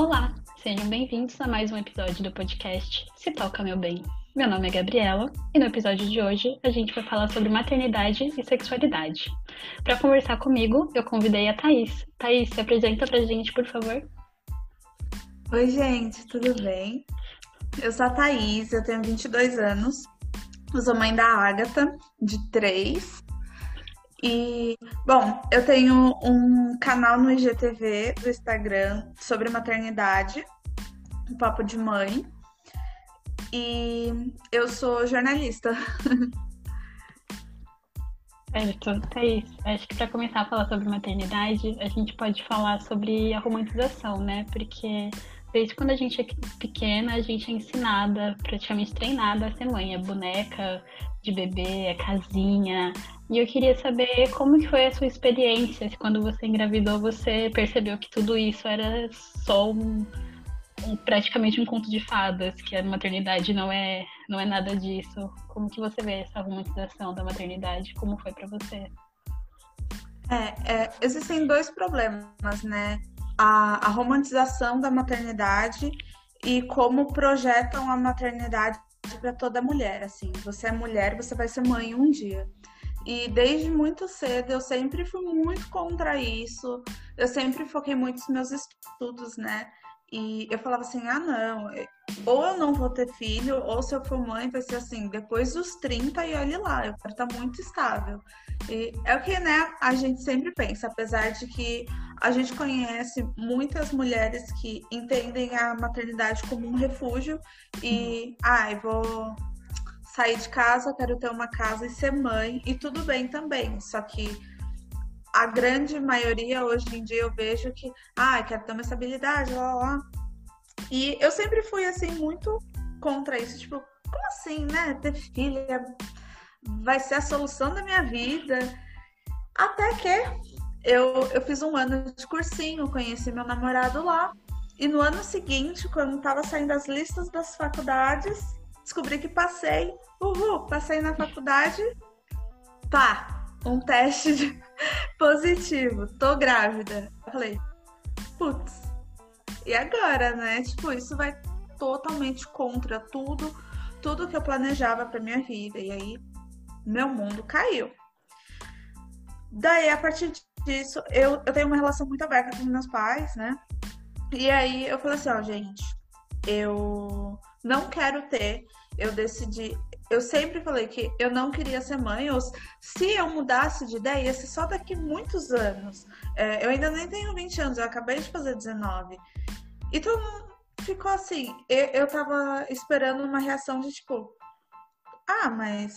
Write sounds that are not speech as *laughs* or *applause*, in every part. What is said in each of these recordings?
Olá, sejam bem-vindos a mais um episódio do podcast Se Toca Meu Bem. Meu nome é Gabriela e no episódio de hoje a gente vai falar sobre maternidade e sexualidade. Para conversar comigo, eu convidei a Thaís. Thaís, se apresenta pra gente, por favor. Oi, gente, tudo bem? Eu sou a Thaís, eu tenho 22 anos, sou mãe da Ágata, de 3. E, bom, eu tenho um canal no IGTV do Instagram sobre maternidade, um papo de mãe. E eu sou jornalista. *laughs* Certo, Thaís, acho que para começar a falar sobre maternidade, a gente pode falar sobre a romantização, né? Porque desde quando a gente é pequena, a gente é ensinada, praticamente treinada a ser mãe. É boneca de bebê, é casinha. E eu queria saber como que foi a sua experiência, se quando você engravidou você percebeu que tudo isso era só um, um, praticamente um conto de fadas, que a maternidade não é não é nada disso. Como que você vê essa romantização da maternidade? Como foi para você? É, é, existem dois problemas, né? A, a romantização da maternidade e como projetam a maternidade para toda mulher. Assim, você é mulher, você vai ser mãe um dia. E desde muito cedo eu sempre fui muito contra isso. Eu sempre foquei muito nos meus estudos, né? E eu falava assim: ah, não, ou eu não vou ter filho, ou se eu for mãe, vai ser assim, depois dos 30 e olhe lá, eu quero estar muito estável. E é o que, né, a gente sempre pensa, apesar de que a gente conhece muitas mulheres que entendem a maternidade como um refúgio e, ai, ah, vou sair de casa, quero ter uma casa e ser mãe, e tudo bem também, só que a grande maioria hoje em dia eu vejo que, ah, quero ter uma estabilidade, lá, lá. E eu sempre fui, assim, muito contra isso. Tipo, como assim, né? Ter filha vai ser a solução da minha vida. Até que eu, eu fiz um ano de cursinho, conheci meu namorado lá. E no ano seguinte, quando tava saindo as listas das faculdades, descobri que passei. Uhul, passei na faculdade. Pá, um teste de *laughs* positivo, tô grávida. Eu falei, putz, e agora, né? Tipo, isso vai totalmente contra tudo, tudo que eu planejava pra minha vida. E aí, meu mundo caiu. Daí, a partir disso, eu, eu tenho uma relação muito aberta com meus pais, né? E aí eu falei assim, ó, gente, eu não quero ter. Eu decidi, eu sempre falei que eu não queria ser mãe, ou se eu mudasse de ideia, ia ser só daqui muitos anos. É, eu ainda nem tenho 20 anos, eu acabei de fazer 19. E todo mundo ficou assim. Eu, eu tava esperando uma reação de tipo: Ah, mas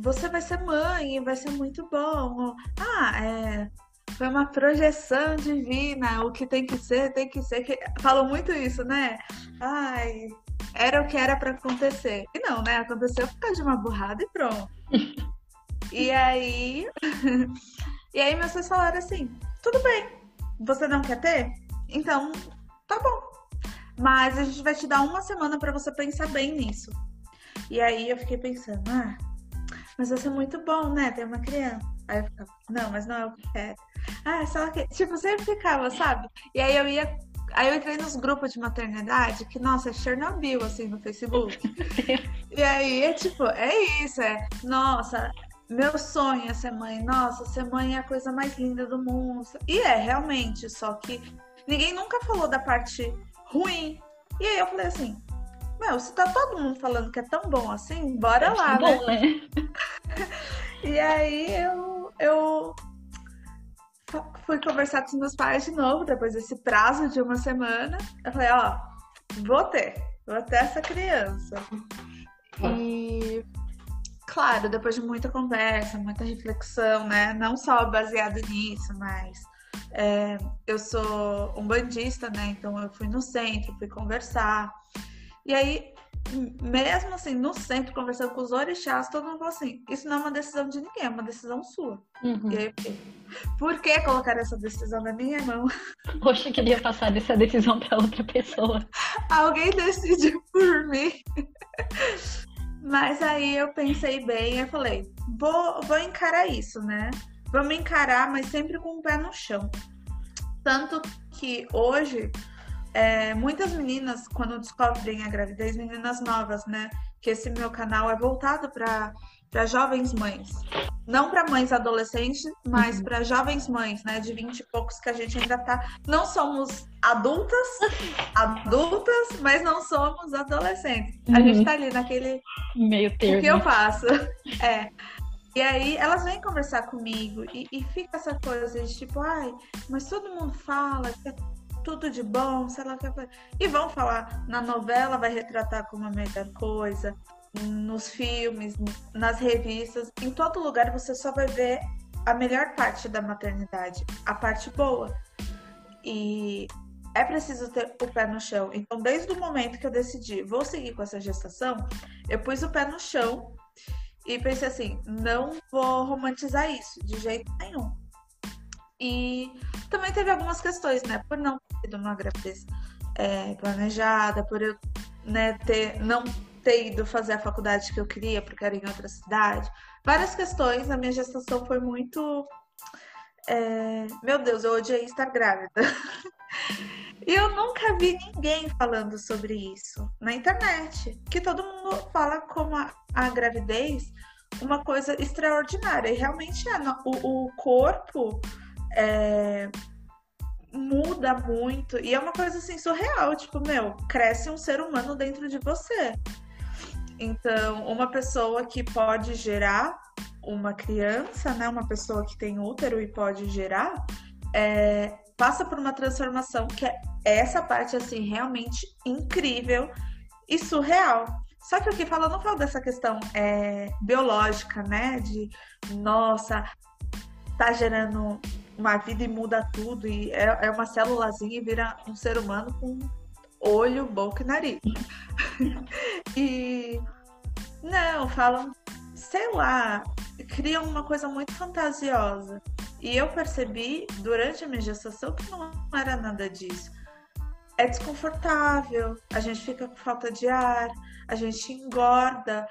você vai ser mãe, vai ser muito bom. Ah, é. Foi uma projeção divina, o que tem que ser, tem que ser. Falam muito isso, né? Ai, era o que era para acontecer. E não, né? Aconteceu por causa de uma burrada e pronto. *laughs* e aí. *laughs* e aí meus pais falaram assim: tudo bem, você não quer ter? Então, tá bom. Mas a gente vai te dar uma semana para você pensar bem nisso. E aí eu fiquei pensando, ah, mas vai ser muito bom, né? Ter uma criança. Aí eu ficava, não, mas não é o que quero. Ah, só que. Tipo, sempre ficava, sabe? E aí eu ia Aí eu entrei nos grupos de maternidade, que, nossa, é Chernobyl, assim, no Facebook. e aí é tipo, é isso, é, nossa, meu sonho é ser mãe, nossa, ser mãe é a coisa mais linda do mundo. E é, realmente, só que ninguém nunca falou da parte ruim. E aí eu falei assim, meu, se tá todo mundo falando que é tão bom assim, bora lá, né? Bom, né? *laughs* e aí eu, eu fui conversar com os meus pais de novo, depois desse prazo de uma semana. Eu falei, ó, vou ter, vou ter essa criança. E claro, depois de muita conversa, muita reflexão, né? Não só baseado nisso, mas é, eu sou um bandista, né? Então eu fui no centro, fui conversar. E aí mesmo assim, no centro, conversando com os orixás, todo mundo falou assim: isso não é uma decisão de ninguém, é uma decisão sua. Uhum. E aí, por que colocar essa decisão na minha mão? *laughs* Poxa, queria passar dessa decisão para outra pessoa. *laughs* Alguém decidiu por mim. *laughs* Mas aí eu pensei bem e falei: vou, vou encarar isso, né? Vamos encarar, mas sempre com o pé no chão. Tanto que hoje é, muitas meninas, quando descobrem a gravidez, meninas novas, né? Que esse meu canal é voltado para jovens mães. Não para mães adolescentes, mas uhum. para jovens mães, né, de 20 e poucos que a gente ainda tá. Não somos adultas, *laughs* adultas, mas não somos adolescentes. A gente uhum. tá ali naquele meio termo. O que eu faço? *laughs* É. E aí elas vêm conversar comigo e, e fica essa coisa de tipo, ai, mas todo mundo fala que é tudo de bom, sei lá o que. E vão falar, na novela vai retratar como a melhor coisa, nos filmes, nas revistas, em todo lugar você só vai ver a melhor parte da maternidade, a parte boa. E é preciso ter o pé no chão. Então, desde o momento que eu decidi, vou seguir com essa gestação, eu pus o pé no chão e pensei assim, não vou romantizar isso de jeito nenhum. E também teve algumas questões, né? Por não ter sido uma gravidez é, planejada, por eu né, ter, não ter ido fazer a faculdade que eu queria, porque era em outra cidade. Várias questões. A minha gestação foi muito. É... Meu Deus, eu odiei estar grávida. *laughs* e eu nunca vi ninguém falando sobre isso na internet. Que todo mundo fala como a, a gravidez uma coisa extraordinária. E realmente é. O, o corpo. É, muda muito e é uma coisa assim surreal, tipo, meu, cresce um ser humano dentro de você. Então, uma pessoa que pode gerar uma criança, né, uma pessoa que tem útero e pode gerar, é, passa por uma transformação que é essa parte assim realmente incrível e surreal. Só que o que fala não fala dessa questão é, biológica, né? De nossa, tá gerando uma vida e muda tudo, e é, é uma célulazinha e vira um ser humano com olho, boca e nariz. *laughs* e não, falam, sei lá, criam uma coisa muito fantasiosa. E eu percebi durante a minha gestação que não era nada disso. É desconfortável, a gente fica com falta de ar, a gente engorda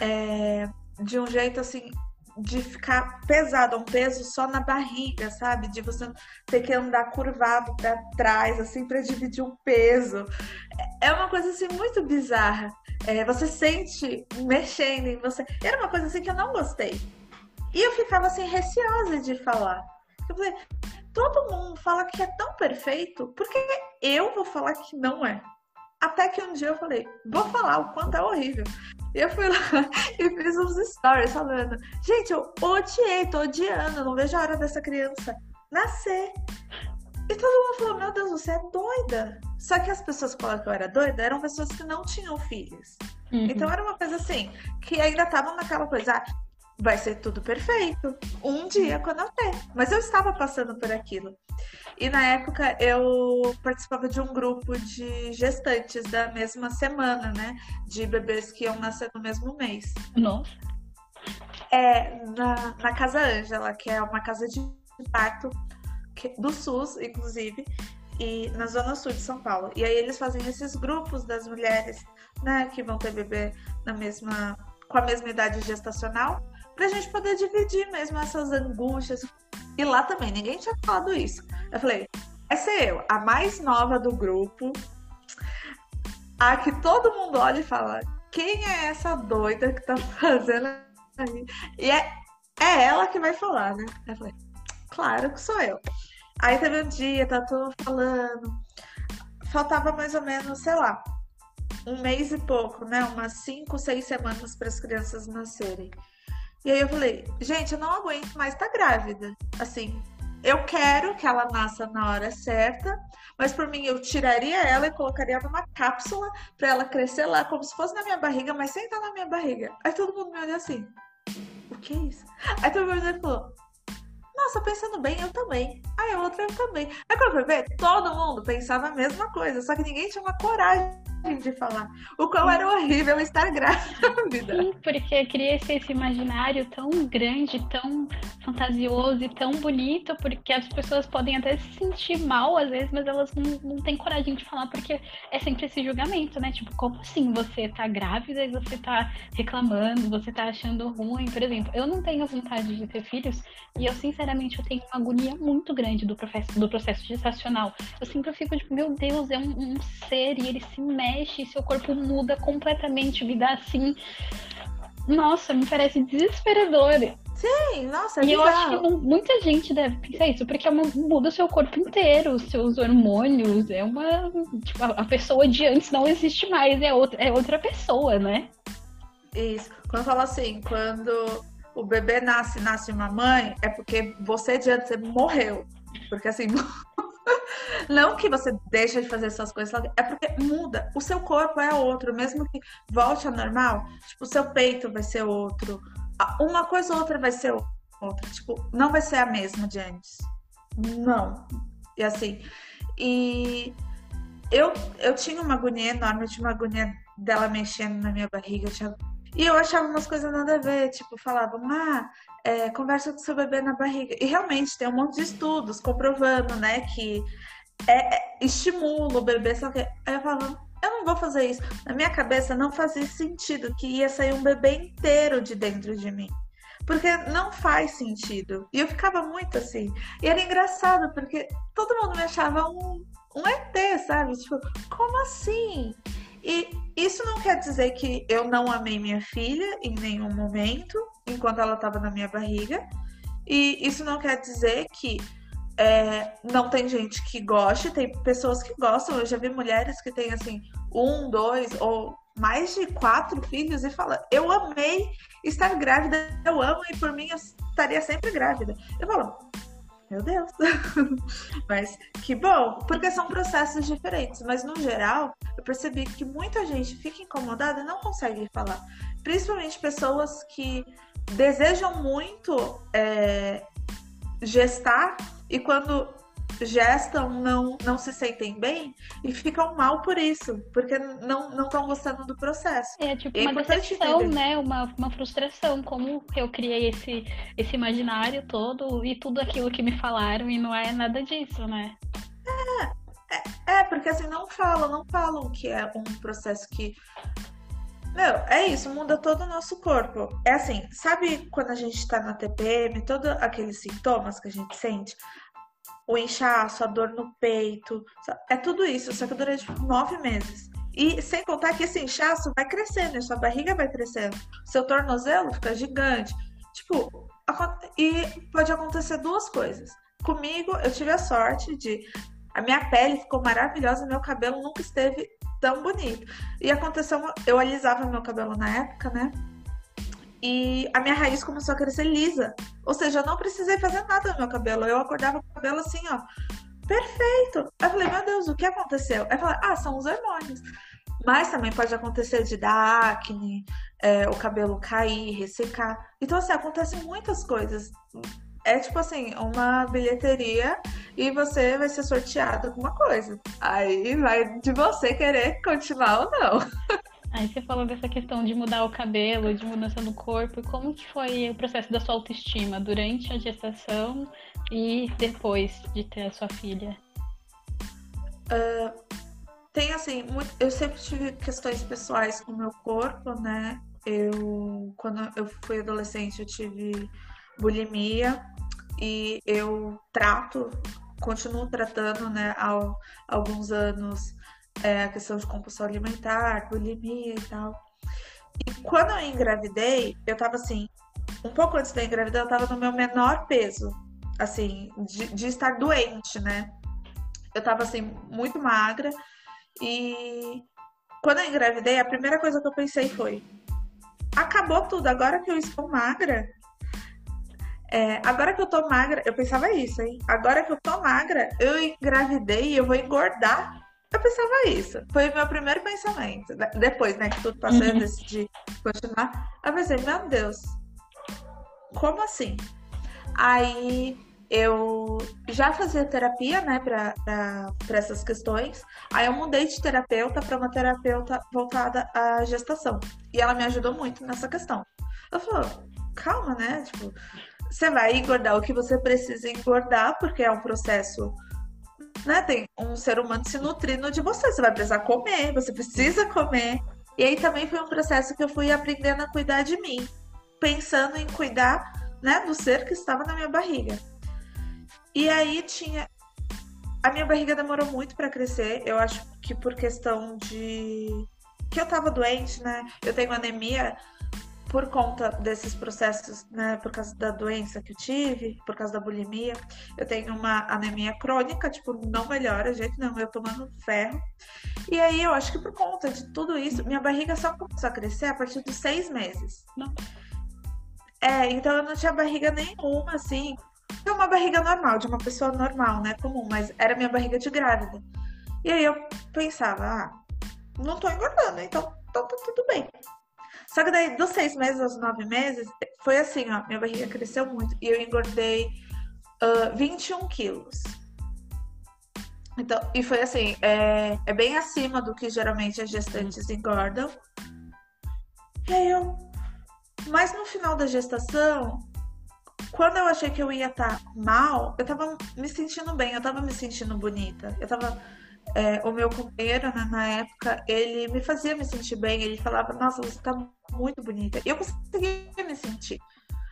é, de um jeito assim de ficar pesado, um peso só na barriga, sabe? De você ter que andar curvado para trás, assim, para dividir um peso. É uma coisa assim muito bizarra. É, você sente mexendo em você. Era uma coisa assim que eu não gostei. E eu ficava assim receosa de falar. Eu falei, todo mundo fala que é tão perfeito, por que eu vou falar que não é? Até que um dia eu falei, vou falar o quanto é horrível. E eu fui *laughs* lá e fiz uns stories falando: gente, eu odiei, tô odiando, não vejo a hora dessa criança nascer. E todo mundo falou: meu Deus, você é doida. Só que as pessoas que falaram que eu era doida eram pessoas que não tinham filhos. Uhum. Então era uma coisa assim, que ainda estavam naquela coisa, ah, vai ser tudo perfeito. Um dia quando eu ter. Mas eu estava passando por aquilo. E na época eu participava de um grupo de gestantes da mesma semana, né? De bebês que iam nascer no mesmo mês. Nossa. É, na, na Casa Ângela, que é uma casa de parto do SUS, inclusive, e na zona sul de São Paulo. E aí eles fazem esses grupos das mulheres, né, que vão ter bebê na mesma com a mesma idade gestacional, pra gente poder dividir mesmo essas angústias. E lá também, ninguém tinha falado isso. Eu falei, essa é eu, a mais nova do grupo, a que todo mundo olha e fala, quem é essa doida que tá *laughs* fazendo aí? E é, é ela que vai falar, né? Eu falei, claro que sou eu. Aí teve um dia, tá tudo falando. Faltava mais ou menos, sei lá, um mês e pouco, né? Umas cinco, seis semanas para as crianças nascerem. E aí eu falei, gente, eu não aguento mais estar tá grávida. Assim, eu quero que ela nasça na hora certa, mas por mim eu tiraria ela e colocaria numa cápsula para ela crescer lá como se fosse na minha barriga, mas sem estar na minha barriga. Aí todo mundo me olha assim: "O que é isso?" Aí todo mundo falou: "Nossa, pensando bem, eu também." Aí a outra eu também. Aí quando eu fui ver, todo mundo pensava a mesma coisa, só que ninguém tinha uma coragem de falar o qual era horrível estar grávida. Sim, porque cria-se esse imaginário tão grande, tão fantasioso e tão bonito, porque as pessoas podem até se sentir mal às vezes, mas elas não, não têm coragem de falar, porque é sempre esse julgamento, né? Tipo, como assim você tá grávida e você tá reclamando, você tá achando ruim? Por exemplo, eu não tenho vontade de ter filhos e eu, sinceramente, eu tenho uma agonia muito grande do processo, do processo gestacional. Eu sempre fico tipo, meu Deus, é um, um ser e ele se mexe, seu corpo muda completamente, me dá assim. Nossa, me parece desesperador. Sim, nossa, é E eu acho que não- muita gente deve pensar isso, porque é uma, muda o seu corpo inteiro, os seus hormônios, é uma. Tipo, a pessoa de antes não existe mais, é outra, é outra pessoa, né? Isso. Quando fala assim, quando o bebê nasce, nasce uma mãe, é porque você de antes morreu. Porque assim, *laughs* não que você deixa de fazer essas coisas, é porque muda. O seu corpo é outro, mesmo que volte ao normal, tipo, o seu peito vai ser outro. Uma coisa ou outra vai ser outra. Tipo, não vai ser a mesma de antes. Não. E assim, e eu, eu tinha uma agonia enorme, eu tinha uma agonia dela mexendo na minha barriga. eu tinha- E eu achava umas coisas nada a ver, tipo, falavam, ah, é, conversa com seu bebê na barriga. E realmente tem um monte de estudos comprovando, né, que é, é- estimula o bebê, só que aí eu falava, eu não vou fazer isso. Na minha cabeça não fazia sentido que ia sair um bebê inteiro de dentro de mim. Porque não faz sentido. E eu ficava muito assim. E era engraçado, porque todo mundo me achava um, um ET, sabe? Tipo, como assim? E isso não quer dizer que eu não amei minha filha em nenhum momento, enquanto ela estava na minha barriga. E isso não quer dizer que é, não tem gente que goste, tem pessoas que gostam. Eu já vi mulheres que têm assim, um, dois ou mais de quatro filhos e fala: Eu amei estar grávida, eu amo e por mim eu estaria sempre grávida. Eu falo, meu Deus. *laughs* mas que bom, porque são processos diferentes. Mas no geral, eu percebi que muita gente fica incomodada e não consegue falar. Principalmente pessoas que desejam muito é, gestar e quando gestam não, não se sentem bem e ficam mal por isso, porque não estão gostando do processo. É tipo É uma decepção, né? Uma, uma frustração. Como eu criei esse, esse imaginário todo e tudo aquilo que me falaram e não é nada disso, né? É, porque assim, não falam, não falam que é um processo que. Meu, é isso, muda todo o nosso corpo. É assim, sabe quando a gente tá na TPM, todos aqueles sintomas que a gente sente? O inchaço, a dor no peito, é tudo isso, só que dura tipo nove meses. E sem contar que esse inchaço vai crescendo, e sua barriga vai crescendo, seu tornozelo fica gigante. Tipo, e pode acontecer duas coisas. Comigo, eu tive a sorte de a minha pele ficou maravilhosa, meu cabelo nunca esteve tão bonito. E aconteceu, eu alisava meu cabelo na época, né? E a minha raiz começou a crescer lisa. Ou seja, eu não precisei fazer nada no meu cabelo. Eu acordava com o cabelo assim, ó, perfeito. Eu falei, meu Deus, o que aconteceu? Aí falei, ah, são os hormônios. Mas também pode acontecer de dar acne, é, o cabelo cair, ressecar. Então, assim, acontecem muitas coisas. É tipo assim, uma bilheteria e você vai ser sorteado com uma coisa. Aí vai de você querer continuar ou não. Aí você falou dessa questão de mudar o cabelo, de mudança no corpo. Como que foi o processo da sua autoestima durante a gestação e depois de ter a sua filha? Tem assim, muito- eu sempre tive questões pessoais com o meu corpo, né? Eu, quando eu fui adolescente, eu tive bulimia e eu trato, continuo tratando, né, há al- alguns anos é, a questão de compulsão alimentar, bulimia e tal. E quando eu engravidei, eu tava assim, um pouco antes eu engravidar, eu tava no meu menor peso, assim, de, de estar doente, né? Eu tava assim, muito magra. E quando eu engravidei, a primeira coisa que eu pensei foi: acabou tudo, agora que eu estou magra. É, agora que eu tô magra, eu pensava isso, hein? Agora que eu tô magra, eu engravidei e eu vou engordar. Eu pensava isso. Foi o meu primeiro pensamento. De- Depois, né, que tudo passou, eu Uhum. decidi continuar. Eu pensei, meu Deus, como assim? Aí eu já fazia terapia, né, para essas questões. Aí eu mudei de terapeuta para uma terapeuta voltada à gestação. E ela me ajudou muito nessa questão. Ela falou: calma, né? Tipo, você vai engordar o que você precisa engordar, porque é um processo. Né? Tem um ser humano se nutrindo de você. Você vai precisar comer, você precisa comer. E aí também foi um processo que eu fui aprendendo a cuidar de mim, pensando em cuidar né, do ser que estava na minha barriga. E aí tinha. A minha barriga demorou muito para crescer. Eu acho que por questão de. que eu tava doente, né? Eu tenho anemia por conta desses processos, né? Por causa da doença que eu tive, por causa da bulimia. Eu tenho uma anemia crônica, tipo, não melhora, gente, não. Eu tomando ferro. E aí eu acho que por conta de tudo isso, minha barriga só começou a crescer a partir dos seis meses. É, então eu não tinha barriga nenhuma, assim. É uma barriga normal, de uma pessoa normal, né? Comum, mas era minha barriga de grávida. E aí eu pensava, ah, não tô engordando, então, então tá tudo bem. Só que daí, dos seis meses aos nove meses, foi assim, ó, minha barriga cresceu muito e eu engordei uh, 21 quilos. Então, e foi assim, é, é bem acima do que geralmente as gestantes engordam. E aí eu mas no final da gestação, quando eu achei que eu ia estar tá mal, eu tava me sentindo bem, eu tava me sentindo bonita. Eu tava. É, o meu companheiro, né, na época, ele me fazia me sentir bem. Ele falava, nossa, você tá muito bonita. E eu conseguia me sentir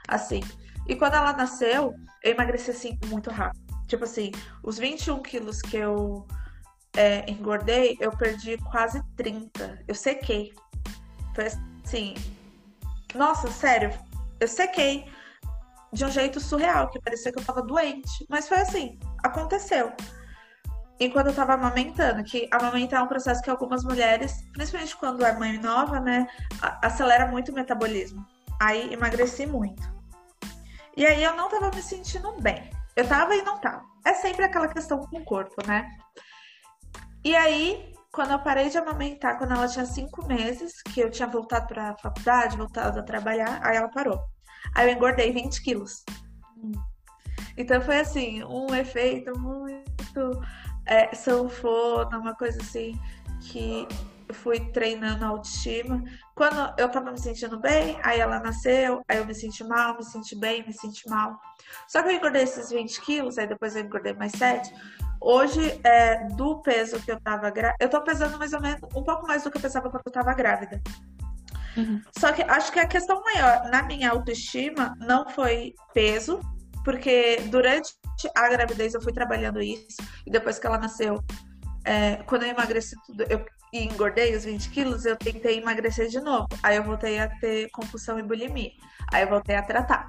assim. E quando ela nasceu, eu emagreci assim muito rápido. Tipo assim, os 21 quilos que eu é, engordei, eu perdi quase 30. Eu sequei. Foi assim, nossa, sério, eu sequei de um jeito surreal, que parecia que eu tava doente. Mas foi assim, aconteceu. E quando eu tava amamentando, que amamentar é um processo que algumas mulheres, principalmente quando é mãe nova, né, acelera muito o metabolismo. Aí emagreci muito. E aí eu não tava me sentindo bem. Eu tava e não tava. É sempre aquela questão com o corpo, né? E aí quando eu parei de amamentar, quando ela tinha cinco meses, que eu tinha voltado para a faculdade, voltado a trabalhar, aí ela parou. Aí eu engordei 20 quilos. Então foi assim, um efeito muito é, sanfona, uma coisa assim, que eu fui treinando a autoestima. Quando eu tava me sentindo bem, aí ela nasceu, aí eu me senti mal, me senti bem, me senti mal. Só que eu engordei esses 20 quilos, aí depois eu engordei mais 7 Hoje, é, do peso que eu tava grávida, eu tô pesando mais ou menos um pouco mais do que eu pensava quando eu tava grávida. Uhum. Só que acho que a questão maior na minha autoestima não foi peso, porque durante a gravidez eu fui trabalhando isso, e depois que ela nasceu, é, quando eu emagreci tudo, eu engordei os 20 quilos, eu tentei emagrecer de novo. Aí eu voltei a ter compulsão e bulimia. Aí eu voltei a tratar.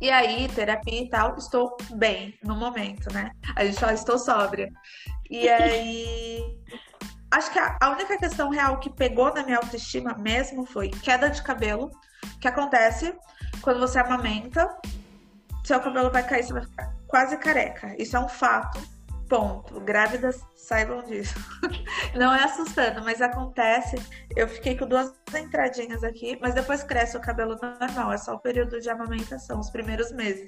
E aí, terapia e tal, estou bem no momento, né? A gente fala, estou sóbria. E aí. Acho que a, única questão real que pegou na minha autoestima mesmo foi queda de cabelo, que acontece quando você amamenta, seu cabelo vai cair, você vai ficar quase careca. Isso é um fato Ponto. Grávidas saibam disso. *laughs* Não é assustando, mas acontece. Eu fiquei com duas entradinhas aqui, mas depois cresce o cabelo normal. É só o período de amamentação, os primeiros meses.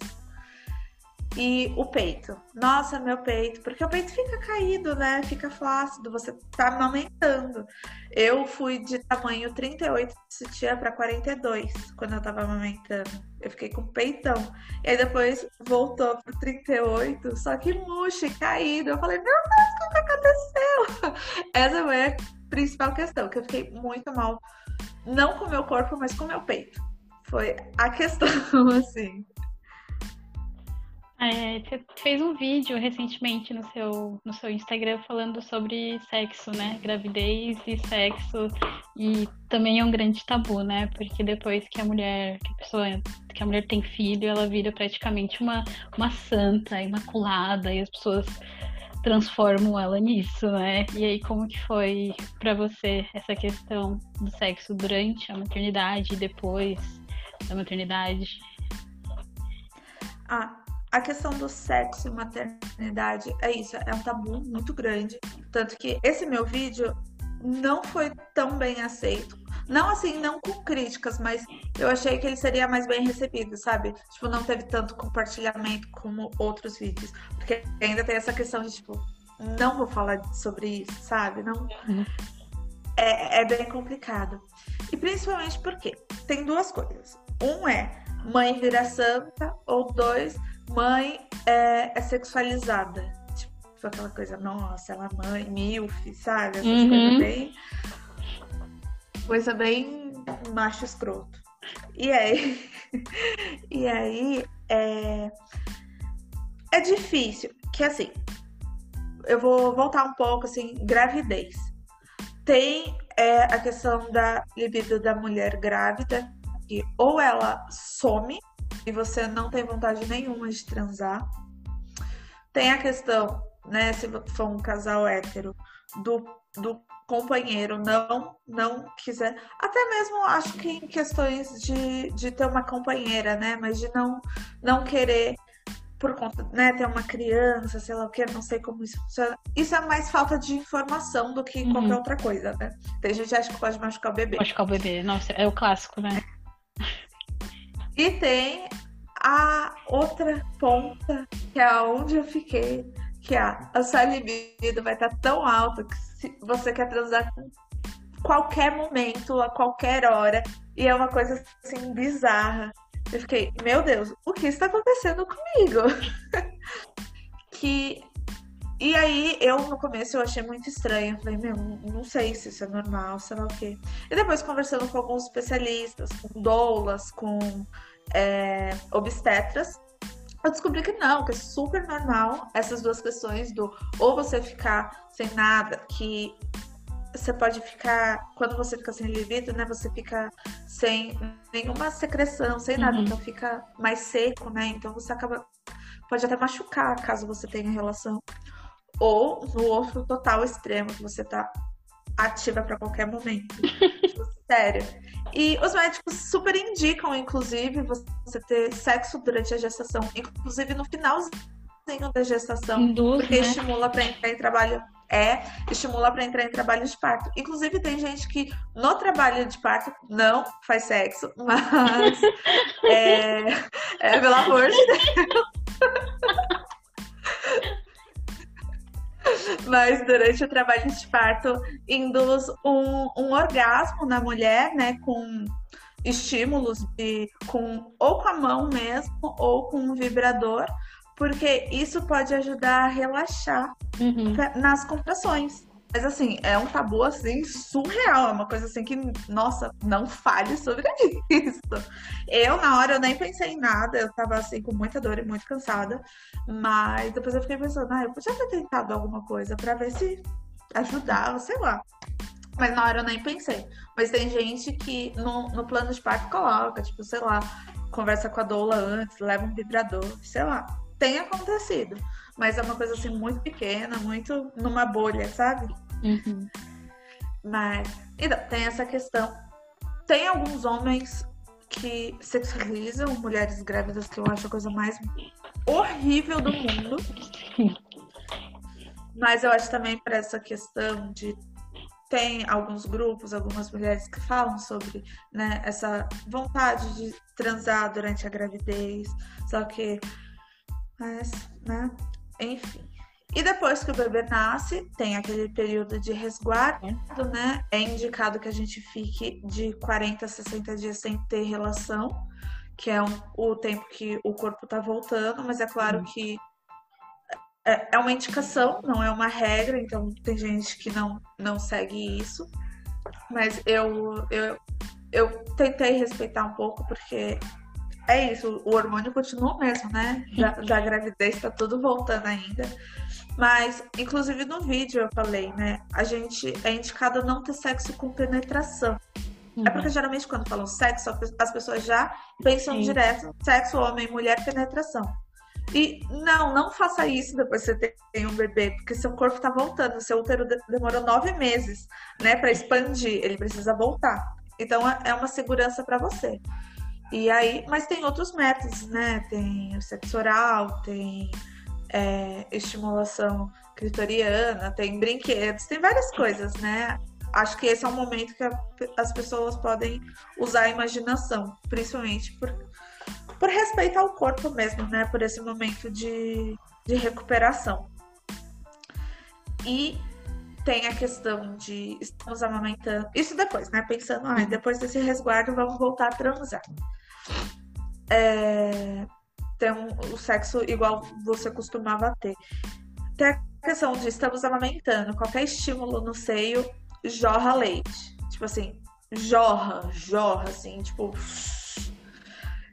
E o peito. Nossa, meu peito. Porque o peito fica caído, né? Fica flácido. Você tá amamentando. Eu fui de tamanho 38 de sutiã para 42 quando eu tava amamentando. Eu fiquei com peitão. E aí depois voltou pro 38, só que murcho e caído. Eu falei, meu Deus, o que aconteceu? *laughs* Essa foi a principal questão, que eu fiquei muito mal. Não com o meu corpo, mas com o meu peito. Foi a questão, *laughs* assim. É, você fez um vídeo recentemente no seu, no seu Instagram falando sobre sexo, né? Gravidez e sexo. E também é um grande tabu, né? Porque depois que a mulher, que a pessoa, que a mulher tem filho, ela vira praticamente uma, uma santa, imaculada, e as pessoas transformam ela nisso, né? E aí, como que foi para você essa questão do sexo durante a maternidade e depois da maternidade? Ah, a questão do sexo e maternidade é isso, é um tabu muito grande. Tanto que esse meu vídeo não foi tão bem aceito. Não assim, não com críticas, mas eu achei que ele seria mais bem recebido, sabe? Tipo, não teve tanto compartilhamento como outros vídeos. Porque ainda tem essa questão de, tipo, não vou falar sobre isso, sabe? Não. Uhum. É, é bem complicado. E principalmente porque tem duas coisas. Um é mãe vira santa, ou dois, mãe é, é sexualizada. Tipo, aquela coisa, nossa, ela é mãe, milf, sabe? Essas uhum. coisas bem. Coisa bem macho escroto. E aí. *laughs* e aí é. É difícil. Que assim, eu vou voltar um pouco assim, gravidez. Tem é, a questão da libido da mulher grávida, que ou ela some e você não tem vontade nenhuma de transar. Tem a questão, né, se for um casal hétero, do, do companheiro não não quiser. Até mesmo acho que em questões de, de ter uma companheira, né? Mas de não, não querer por conta, né, ter uma criança, sei lá o que, não sei como isso funciona. Isso é mais falta de informação do que uhum. qualquer outra coisa, né? Tem gente que acha que pode machucar o bebê. Machucar o bebê, nossa, é o clássico, né? E tem a outra ponta, que é onde eu fiquei, que é a sua libido vai estar tão alta que se você quer transar com qualquer momento, a qualquer hora, e é uma coisa assim bizarra. Eu fiquei, meu Deus, o que está acontecendo comigo? *laughs* que. E aí, eu no começo eu achei muito estranho. Falei, meu, não sei se isso é normal, sei lá o quê. E depois, conversando com alguns especialistas, com doulas, com é, obstetras, eu descobri que não, que é super normal essas duas questões do ou você ficar sem nada, que você pode ficar, quando você fica sem libido, né, você fica sem nenhuma secreção, sem nada, uhum. então fica mais seco, né? Então você acaba pode até machucar caso você tenha relação. Ou no outro total extremo, que você tá ativa para qualquer momento. *laughs* sério. E os médicos super indicam, inclusive, você ter sexo durante a gestação, inclusive no finalzinho da gestação, porque né? estimula para entrar em trabalho é estimula para entrar em trabalho de parto. Inclusive, tem gente que no trabalho de parto não faz sexo, mas *laughs* é, é pelo amor de Deus. *laughs* mas durante o trabalho de parto induz um, um orgasmo na mulher, né, com estímulos de, com ou com a mão mesmo ou com um vibrador porque isso pode ajudar a relaxar uhum. nas contrações. Mas assim, é um tabu assim surreal, é uma coisa assim que, nossa, não fale sobre *laughs* isso. Eu na hora eu nem pensei em nada, eu tava assim com muita dor e muito cansada, mas depois eu fiquei pensando, ah, eu podia ter tentado alguma coisa para ver se ajudava, sei lá. Mas na hora eu nem pensei. Mas tem gente que no, no plano de parto coloca, tipo, sei lá, conversa com a doula antes, leva um vibrador, sei lá tem acontecido, mas é uma coisa assim muito pequena, muito numa bolha, sabe? Uhum. Mas então, tem essa questão. Tem alguns homens que sexualizam mulheres grávidas, que eu acho a coisa mais horrível do mundo. Mas eu acho também para essa questão de tem alguns grupos, algumas mulheres que falam sobre né, essa vontade de transar durante a gravidez, só que mas, né? Enfim. E depois que o bebê nasce, tem aquele período de resguardo, né? É indicado que a gente fique de 40 a 60 dias sem ter relação, que é um, o tempo que o corpo tá voltando, mas é claro que é, é uma indicação, não é uma regra, então tem gente que não, não segue isso. Mas eu, eu, eu tentei respeitar um pouco, porque é isso, o hormônio continua mesmo, né? Da, *laughs* da gravidez tá tudo voltando ainda. Mas, inclusive no vídeo eu falei, né? A gente é indicado não ter sexo com penetração. Uhum. É porque geralmente quando falam sexo, as pessoas já pensam Sim. direto sexo, homem, mulher, penetração. E não, não faça isso depois que você tem um bebê, porque seu corpo tá voltando. Seu útero demorou nove meses, né, para expandir. Ele precisa voltar. Então é, é uma segurança para você. E aí, mas tem outros métodos, né? Tem o sexo oral, tem é, estimulação clitoriana, tem brinquedos, tem várias coisas, né? acho que esse é um momento que a, as pessoas podem usar a imaginação, principalmente por, por respeito ao corpo mesmo, né? Por esse momento de, de recuperação. E tem a questão de estamos amamentando. Isso depois, né? Pensando, ah, depois desse resguardo, vamos voltar a transar. É, tem um, o sexo igual você costumava ter. Tem a questão de estamos amamentando, qualquer estímulo no seio jorra leite. Tipo assim, jorra, jorra, assim, tipo.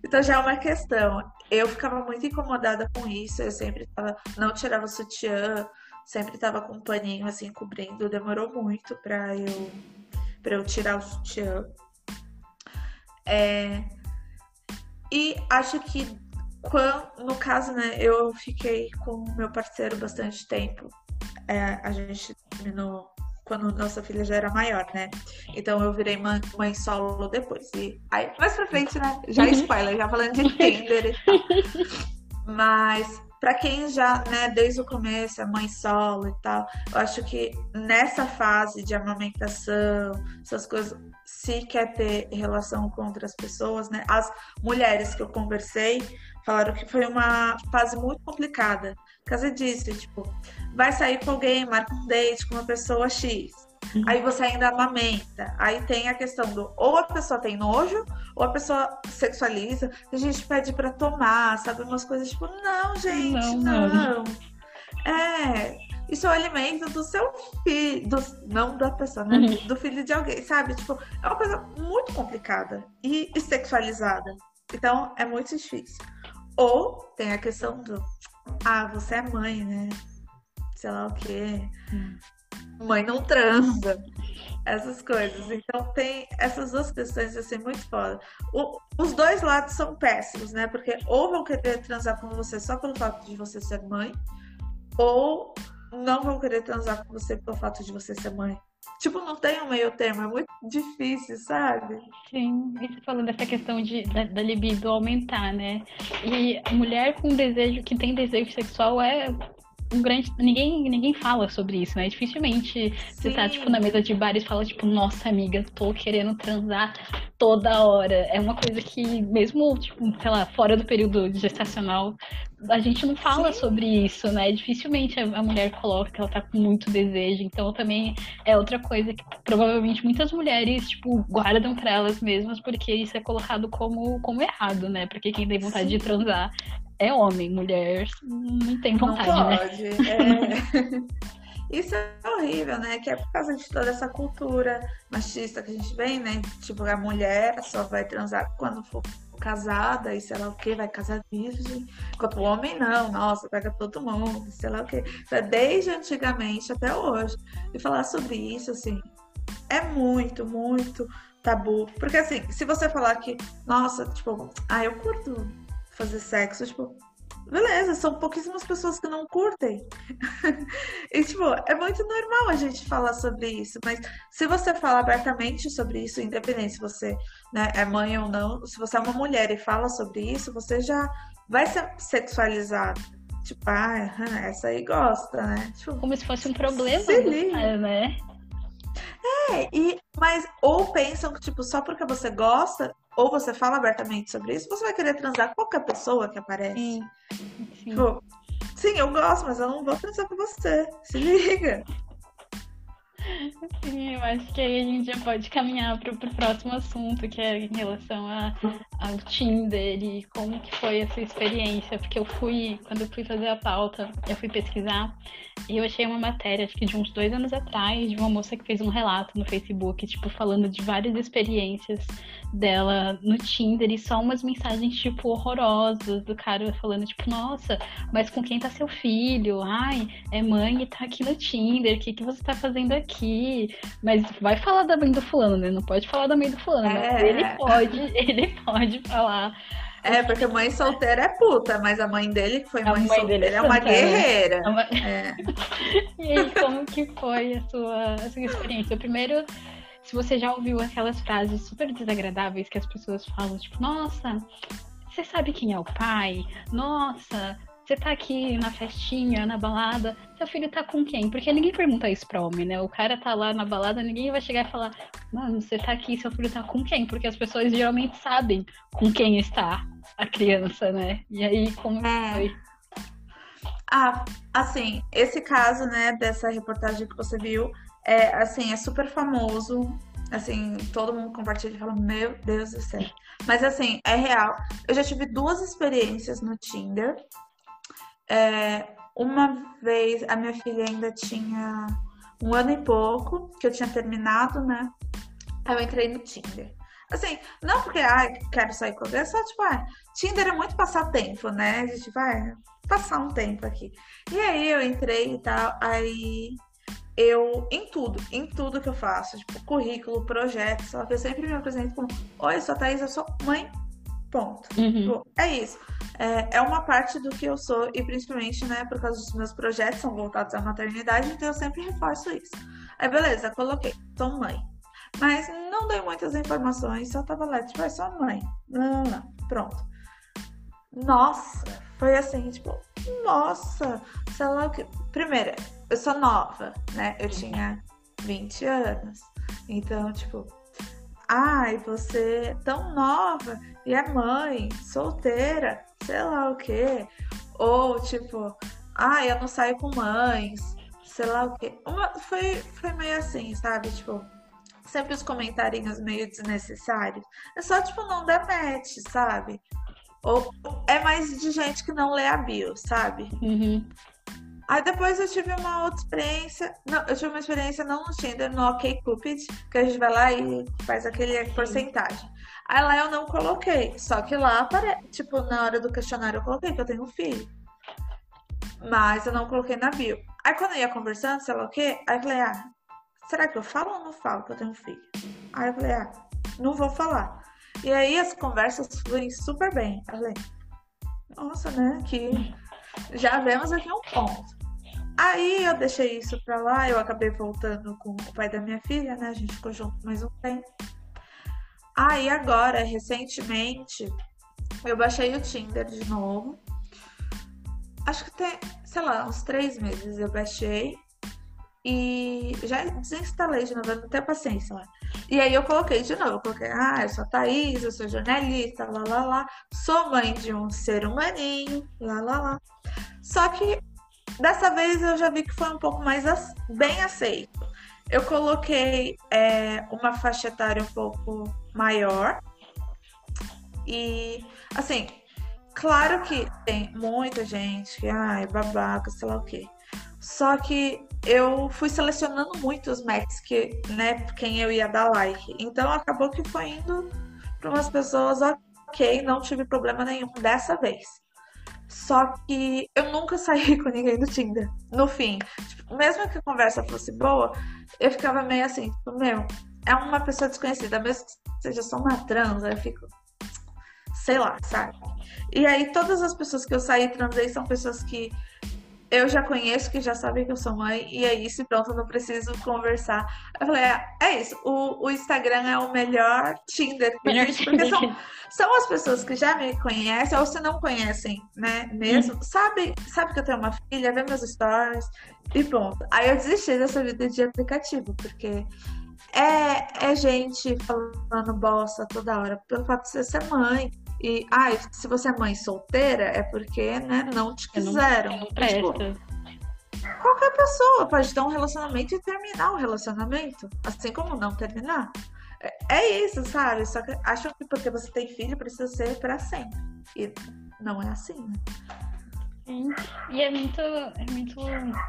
Então já é uma questão. Eu ficava muito incomodada com isso, eu sempre tava, não tirava sutiã, sempre tava com um paninho assim cobrindo, demorou muito pra eu, pra eu tirar o sutiã. É, e acho que quando, no caso, né, eu fiquei com meu parceiro bastante tempo. É, a gente terminou quando nossa filha já era maior, né? Então eu virei mãe, solo depois. E aí, mais pra frente, né? Já uhum. spoiler, já falando de Tinder e tal. *laughs* Mas para quem já, né, desde o começo é mãe solo e tal, eu acho que nessa fase de amamentação, essas coisas, se quer ter relação com outras pessoas, né? As mulheres que eu conversei falaram que foi uma fase muito complicada. Casa disse, tipo, vai sair com alguém, marca um date com uma pessoa X. Uhum. Aí você ainda amamenta. Aí tem a questão do ou a pessoa tem nojo, ou a pessoa sexualiza. A gente pede para tomar, sabe? Umas coisas tipo, não, gente, não. não. É, isso é o alimento do seu filho, do, não da pessoa, né? Uhum. Do filho de alguém, sabe? Tipo, é uma coisa muito complicada e, sexualizada. Então, é muito difícil. Ou tem a questão do, ah, você é mãe, né? Sei lá o quê. Hum. Mãe não transa. Essas coisas. Então tem essas duas questões assim muito foda. O, os dois lados são péssimos, né? Porque ou vão querer transar com você só pelo fato de você ser mãe, ou não vão querer transar com você pelo fato de você ser mãe. Tipo, não tem um meio termo, é muito difícil, sabe? Sim, e você falando dessa questão de, da, da, libido aumentar, né? E mulher com desejo, que tem desejo sexual é um grande. Ninguém, ninguém fala sobre isso, né? Dificilmente Sim. você tá, tipo, na mesa de bar e fala, tipo, nossa amiga, tô querendo transar toda hora. É uma coisa que, mesmo, tipo, sei lá, fora do período gestacional, a gente não fala Sim. sobre isso, né? Dificilmente a, mulher coloca que ela tá com muito desejo. Então também é outra coisa que provavelmente muitas mulheres, tipo, guardam pra elas mesmas, porque isso é colocado como, como errado, né? Porque quem tem vontade Sim. de transar é homem, mulher não tem vontade, não né? pode. né? É... *laughs* Isso é horrível, né? Que é por causa de toda essa cultura machista que a gente vem, né? Tipo, a mulher só vai transar quando for casada e sei lá o que, vai casar virgem. Enquanto o homem não, nossa, pega todo mundo, sei lá o que. Desde antigamente até hoje. E falar sobre isso, assim, é muito, muito tabu. Porque assim, se você falar que, nossa, tipo, ah, eu curto fazer sexo, tipo, beleza, são pouquíssimas pessoas que não curtem. *laughs* e, tipo, é muito normal a gente falar sobre isso, mas se você fala abertamente sobre isso, independente se você né, é mãe ou não, se você é uma mulher e fala sobre isso, você já vai ser sexualizado. Tipo, ah, *laughs* essa aí gosta, né? Tipo, Como se fosse um problema, né? É, e, mas ou pensam que, tipo, só porque você gosta, ou você fala abertamente sobre isso, você vai querer transar com qualquer pessoa que aparece. Sim. Sim. Tipo, sim, eu gosto, mas eu não vou transar com você. Se liga. Sim, eu acho que aí a gente já pode caminhar para o próximo assunto, que é em relação a, ao Tinder e como que foi essa experiência. Porque eu fui, quando eu fui fazer a pauta, eu fui pesquisar e eu achei uma matéria, acho que de uns dois anos atrás, de uma moça que fez um relato no Facebook, tipo, falando de várias experiências dela no Tinder e só umas mensagens, tipo, horrorosas do cara falando, tipo, nossa, mas com quem tá seu filho? Ai, é mãe e tá aqui no Tinder, o que, que você tá fazendo aqui? Mas vai falar da mãe do fulano, né? Não pode falar da mãe do fulano, é. ele pode, *laughs* ele pode falar é, porque mãe solteira é puta, mas a mãe dele, que foi mãe, mãe solteira, é, é uma guerreira. É uma... *laughs* É. e aí, como que foi a sua, a sua experiência? Primeiro, se você já ouviu aquelas frases super desagradáveis que as pessoas falam, tipo, nossa, você sabe quem é o pai? Nossa, você tá aqui na festinha, na balada, seu filho tá com quem? Porque ninguém pergunta isso pra homem, né? O cara tá lá na balada, ninguém vai chegar e falar, mano, você tá aqui, seu filho tá com quem? Porque as pessoas geralmente sabem com quem está a criança, né? E aí, como é. foi? Ah, assim, esse caso, né, dessa reportagem que você viu, é assim, é super famoso. Assim, todo mundo compartilha e fala, meu Deus do céu. Mas assim, é real. Eu já tive duas experiências no Tinder. É, uma vez a minha filha ainda tinha um ano e pouco, que eu tinha terminado, né? Aí eu entrei no Tinder. Assim, não porque, ai, quero sair com alguém, é só tipo, ah, Tinder é muito passatempo, né? A gente vai passar um tempo aqui. E aí eu entrei e tal, aí eu, em tudo, em tudo que eu faço, tipo, currículo, projeto, só que eu sempre me apresento como, oi, eu sou a Thaís, eu sou mãe, ponto. Uhum. Tipo, é isso. É, é uma parte do que eu sou, e principalmente, né, por causa dos meus projetos são voltados à maternidade, então eu sempre reforço isso. Aí, beleza, coloquei, sou mãe. Mas não dei muitas informações, só tava lá, tipo, é só mãe. Não, não, não. Pronto. Nossa, foi assim, tipo, nossa, sei lá o que. Primeiro, eu sou nova, né? Eu tinha 20 anos. Então, tipo, ai, você é tão nova e é mãe, solteira, sei lá o quê. Ou, tipo, ai, eu não saio com mães, sei lá o quê. Uma, foi, foi meio assim, sabe? Tipo, sempre os comentarinhos meio desnecessários. É só, tipo, não dar match, sabe? Ou é mais de gente que não lê a bio, sabe? Uhum. Aí depois eu tive uma outra experiência. Não, eu tive uma experiência não no Tinder, no OK Cupid, que a gente vai lá e faz aquele porcentagem. Aí lá eu não coloquei. Só que lá, tipo, na hora do questionário eu coloquei que eu tenho um filho. Mas eu não coloquei na bio. Aí quando eu ia conversando, sei lá o quê, aí eu falei, ah, será que eu falo ou não falo que eu tenho um filho? Aí eu falei, ah, não vou falar. E aí as conversas fluem super bem. Eu falei, nossa, né? Que já vemos aqui um ponto. Aí eu deixei isso pra lá, eu acabei voltando com o pai da minha filha, né? A gente ficou junto mais um tempo. Aí agora, recentemente, eu baixei o Tinder de novo. Acho que tem, sei lá, uns três meses eu baixei. E já desinstalei de novo, não tenho paciência lá. E aí eu coloquei de novo, eu coloquei, ah, eu sou a Thaís, eu sou jornalista, lá, lá, lá. Sou mãe de um ser humaninho, lá, lá, lá. Só que dessa vez eu já vi que foi um pouco mais bem aceito. Eu coloquei é, uma faixa etária um pouco maior. E, assim, claro que tem muita gente que, ai, babaca, sei lá o quê. Só que eu fui selecionando muito os matches que, né, quem eu ia dar like. Então acabou que foi indo para umas pessoas, ok, não tive problema nenhum dessa vez. Só que eu nunca *laughs* saí com ninguém do Tinder. No fim, tipo, mesmo que a conversa fosse boa, eu ficava meio assim, tipo, meu, é uma pessoa desconhecida, mesmo que seja só uma trans, eu fico, sei lá, sabe? E aí todas as pessoas que eu saí transei são pessoas que eu já conheço, que já sabem que eu sou mãe, e é isso, pronto, eu não preciso conversar. Eu falei, é, é isso, o, o, Instagram é o melhor Tinder, melhor existe, porque são, são as pessoas que já me conhecem, ou se não conhecem, né, mesmo, hum. sabe, sabe que eu tenho uma filha, vê meus stories, e pronto. Aí eu desisti dessa vida de aplicativo, porque é, é gente falando bosta toda hora, pelo fato de você ser mãe, e, ah, se você é mãe solteira, é porque, né, não te quiseram. Não, não tipo, qualquer pessoa pode ter um relacionamento e terminar o relacionamento, assim como não terminar. É, é isso, sabe? Só que acham que porque você tem filho precisa ser para sempre. E não é assim, né? Sim. E é muito, é muito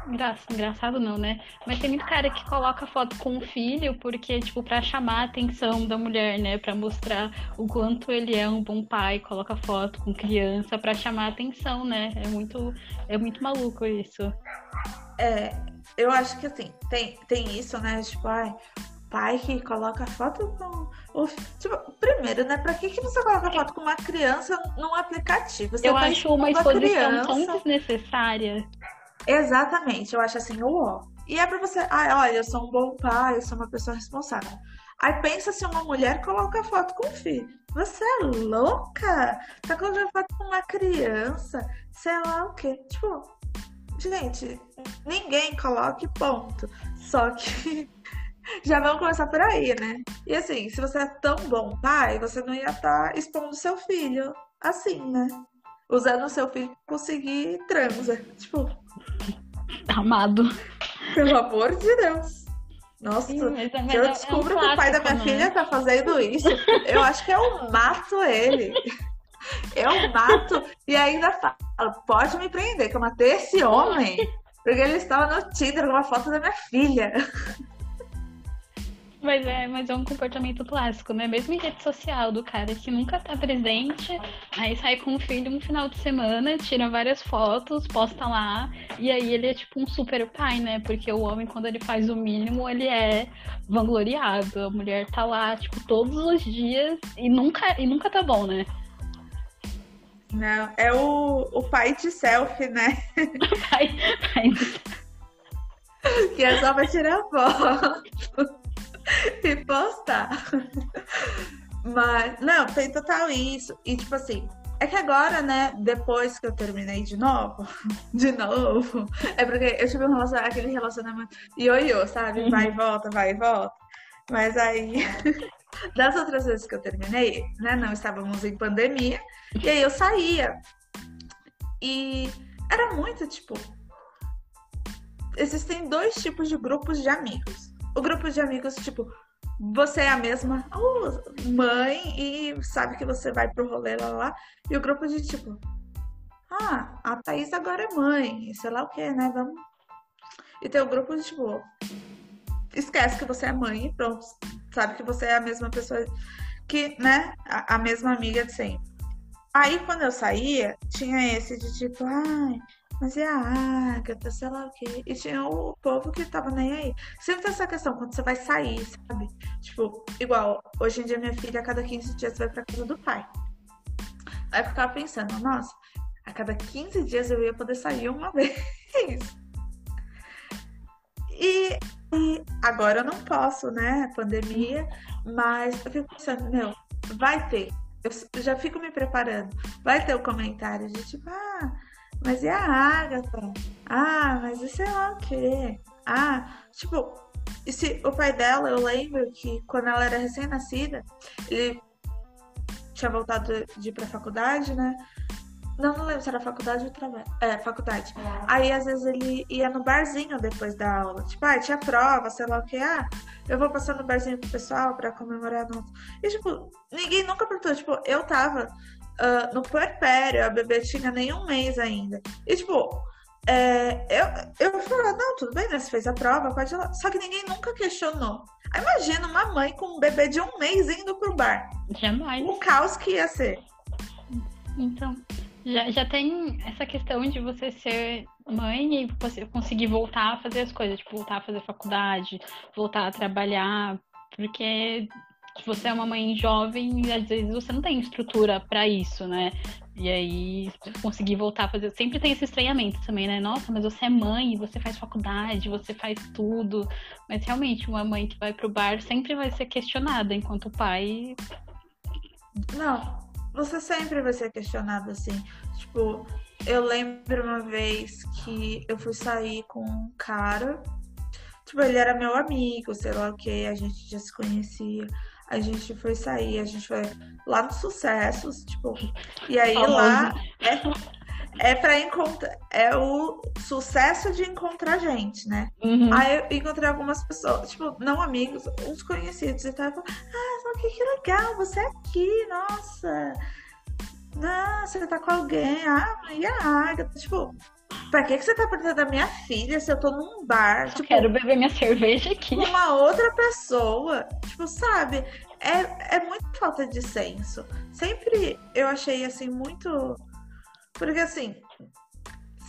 engra... engraçado, não, né? Mas tem muito cara que coloca foto com o filho porque, tipo, pra chamar a atenção da mulher, né? Pra mostrar o quanto ele é um bom pai, coloca foto com criança pra chamar a atenção, né? É muito, é muito maluco isso. É, eu acho que assim, tem, tem isso, né? Tipo, ai, pai que coloca foto com o. Tipo, primeiro, né? Pra que, que você coloca foto com uma criança num aplicativo? Você eu tá acho uma exposição tão desnecessária. Exatamente, eu acho assim, ó. E é pra você, ah, olha, eu sou um bom pai, eu sou uma pessoa responsável. Aí pensa se uma mulher coloca foto com o filho. Você é louca? Tá colocando foto com uma criança? Sei lá o quê? Tipo, gente, ninguém coloque ponto. Só que já vamos começar por aí, né? E assim, se você é tão bom pai, você não ia estar tá expondo seu filho assim, né? Usando o seu filho pra conseguir transa. Tipo. Amado. Pelo amor de Deus. Nossa, Sim, se eu é descubro é um que o pai da minha né? filha tá fazendo isso, eu acho que eu mato ele. Eu mato e ainda falo, pode me prender, que eu matei esse homem. Porque ele estava no Tinder com uma foto da minha filha. Mas é, mas é um comportamento clássico, né? Mesmo em rede social, do cara que nunca tá presente, aí sai com o filho um final de semana, tira várias fotos, posta lá, e aí ele é tipo um super pai, né? Porque o homem, quando ele faz o mínimo, ele é vangloriado. A mulher tá lá, tipo, todos os dias e nunca, e nunca tá bom, né? Não, é o, o pai de selfie, né? *laughs* pai, pai de... Que é só pra tirar foto. *laughs* e postar. Mas, não, tem total isso. E, tipo assim, é que agora, né, depois que eu terminei de novo, *laughs* de novo, é porque eu tive um relacionamento, aquele relacionamento ioiô, sabe? Uhum. Vai e volta, vai e volta. Mas aí, *laughs* das outras vezes que eu terminei, né, não estávamos em pandemia, e aí eu saía. E era muito, tipo. Existem dois tipos de grupos de amigos o grupo de amigos, tipo, você é a mesma oh, mãe e sabe que você vai pro rolê lá, lá. E o grupo de tipo, ah, a Thaís agora é mãe, sei lá o que, né? Vamos. E tem o grupo de tipo, esquece que você é mãe e pronto. Sabe que você é a mesma pessoa que, né? A, a mesma amiga de sempre. Aí quando eu saía, tinha esse de tipo, ai, mas e a Agatha, sei lá o quê. E tinha o povo que tava nem aí. Sempre essa questão, quando você vai sair, sabe? Tipo, igual, hoje em dia minha filha a cada 15 dias vai pra casa do pai. Aí eu ficava pensando, nossa, a cada 15 dias eu ia poder sair uma *laughs* vez. E, e agora eu não posso, né? Pandemia, mas eu fico pensando, meu, vai ter. Eu já fico me preparando. Vai ter o comentário de tipo, ah mas e a Agatha? Ah, mas e sei lá o quê? Ah, tipo, esse, o pai dela, eu lembro que quando ela era recém-nascida, ele tinha voltado de ir pra faculdade, né? Não, não lembro se era faculdade ou trabalho. É, faculdade. Aí, às vezes, ele ia no barzinho depois da aula. Tipo, ah, tinha prova, sei lá o que. Ah, eu vou passar no barzinho com o pessoal pra comemorar a E, tipo, ninguém nunca perguntou. Tipo, eu tava uh, no puerpério, a bebê tinha nem um mês ainda. E, tipo, é, eu, eu falei, não, tudo bem, né? Você fez a prova, pode ir lá. Só que ninguém nunca questionou. Imagina uma mãe com um bebê de um mês indo pro bar. Jamais. O caos que ia ser. Então, já, já tem essa questão de você ser mãe e você conseguir voltar a fazer as coisas, tipo, voltar a fazer faculdade, voltar a trabalhar, porque se você é uma mãe jovem, às vezes você não tem estrutura para isso, né? E aí, conseguir voltar a fazer. Sempre tem esse estranhamento também, né? Nossa, mas você é mãe, você faz faculdade, você faz tudo. Mas realmente, uma mãe que vai pro bar sempre vai ser questionada, enquanto o pai. Não, você sempre vai ser questionado assim. Tipo, eu lembro uma vez que eu fui sair com um cara. Tipo, ele era meu amigo, sei lá o que, a gente já se conhecia a gente foi sair, a gente foi lá no Sucessos, tipo, e aí lá é, é para encontrar, é o sucesso de encontrar gente, né? Uhum. Aí eu encontrei algumas pessoas, tipo, não amigos, uns conhecidos e tal, ah, que, que legal, você é aqui, nossa, nossa, você tá com alguém, ah, e a Agatha, tipo, Pra que, que você tá perguntando da minha filha se eu tô num bar? Tipo, quero beber minha cerveja aqui. Uma outra pessoa. Tipo, sabe? É, é muito falta de senso. Sempre eu achei assim muito. Porque assim,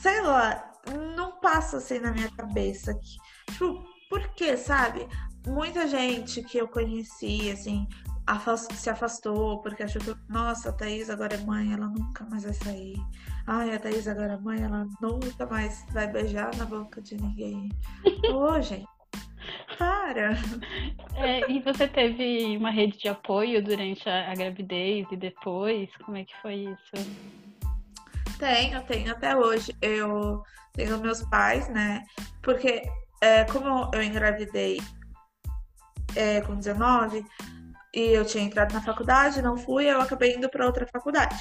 sei lá, não passa assim na minha cabeça. Tipo, por que, sabe? Muita gente que eu conheci, assim, se afastou porque achou que, nossa, a Thaís agora é mãe, ela nunca mais vai sair. Ai, a Thaís agora é mãe, ela nunca mais vai beijar na boca de ninguém. *laughs* Ô, gente. para. É, e você teve uma rede de apoio durante a, a gravidez e depois? Como é que foi isso? Tenho, tenho até hoje. Eu tenho meus pais, né? Porque é, como eu engravidei é, com 19 e eu tinha entrado na faculdade, não fui, eu acabei indo para outra faculdade.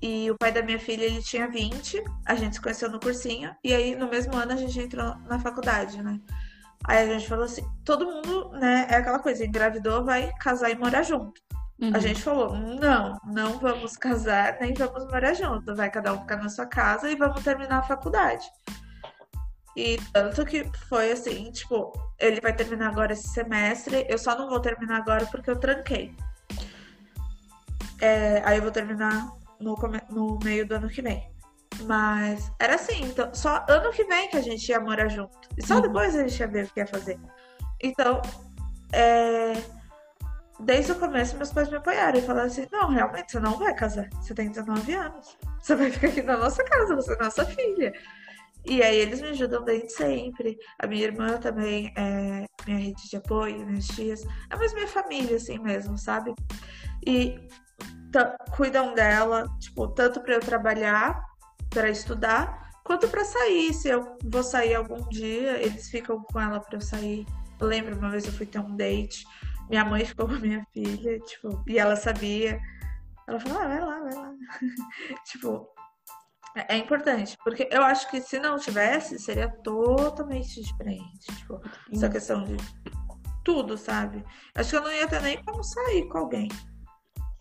E o pai da minha filha, ele tinha 20, a gente se conheceu no cursinho, e aí no mesmo ano a gente entrou na faculdade, né? Aí a gente falou assim, todo mundo, né, é aquela coisa, engravidou, vai casar e morar junto. Uhum. A gente falou, não, não vamos casar, nem vamos morar junto. Vai cada um ficar na sua casa e vamos terminar a faculdade. E tanto que foi assim, tipo, ele vai terminar agora esse semestre, eu só não vou terminar agora porque eu tranquei. É, aí eu vou terminar no, no meio do ano que vem. Mas era assim, então, só ano que vem que a gente ia morar junto. E só uhum. depois a gente ia ver o que ia fazer. Então, é, desde o começo, meus pais me apoiaram e falaram assim: não, realmente, você não vai casar. Você tem 19 anos. Você vai ficar aqui na nossa casa, você é nossa filha. E aí eles me ajudam desde sempre. A minha irmã também é minha rede de apoio, minhas tias. É mais minha família, assim mesmo, sabe? E cuidam dela, tipo, tanto para eu trabalhar, para estudar, quanto para sair. Se eu vou sair algum dia, eles ficam com ela para eu sair. Eu lembro uma vez eu fui ter um date, minha mãe ficou *laughs* com a minha filha, tipo, e ela sabia. Ela falou, ah, vai lá, vai lá. *laughs* tipo, é, é importante, porque eu acho que se não tivesse, seria totalmente diferente. Tipo, essa questão de tudo, sabe? Acho que eu não ia ter nem como sair com alguém.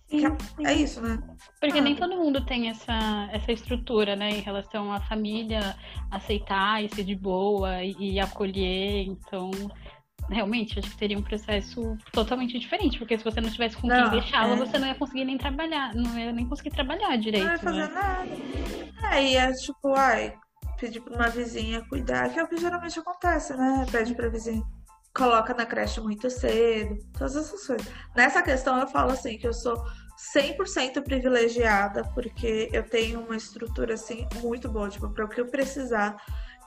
Sim, sim. É isso, né? Porque ah. nem todo mundo tem essa, essa estrutura, né? Em relação à família aceitar e ser de boa e, e acolher. Então, realmente, acho que seria um processo totalmente diferente, porque se você não tivesse com quem deixá-la, é. você não ia conseguir nem trabalhar, não ia nem conseguir trabalhar direito. Não ia fazer né? nada. Aí é tipo, ai, pedir pra uma vizinha cuidar, que é o que geralmente acontece, né? Pede pra vizinha. Coloca na creche muito cedo, todas essas coisas. Nessa questão eu falo assim, que eu sou 100% privilegiada, porque eu tenho uma estrutura assim muito boa, tipo, para o que eu precisar.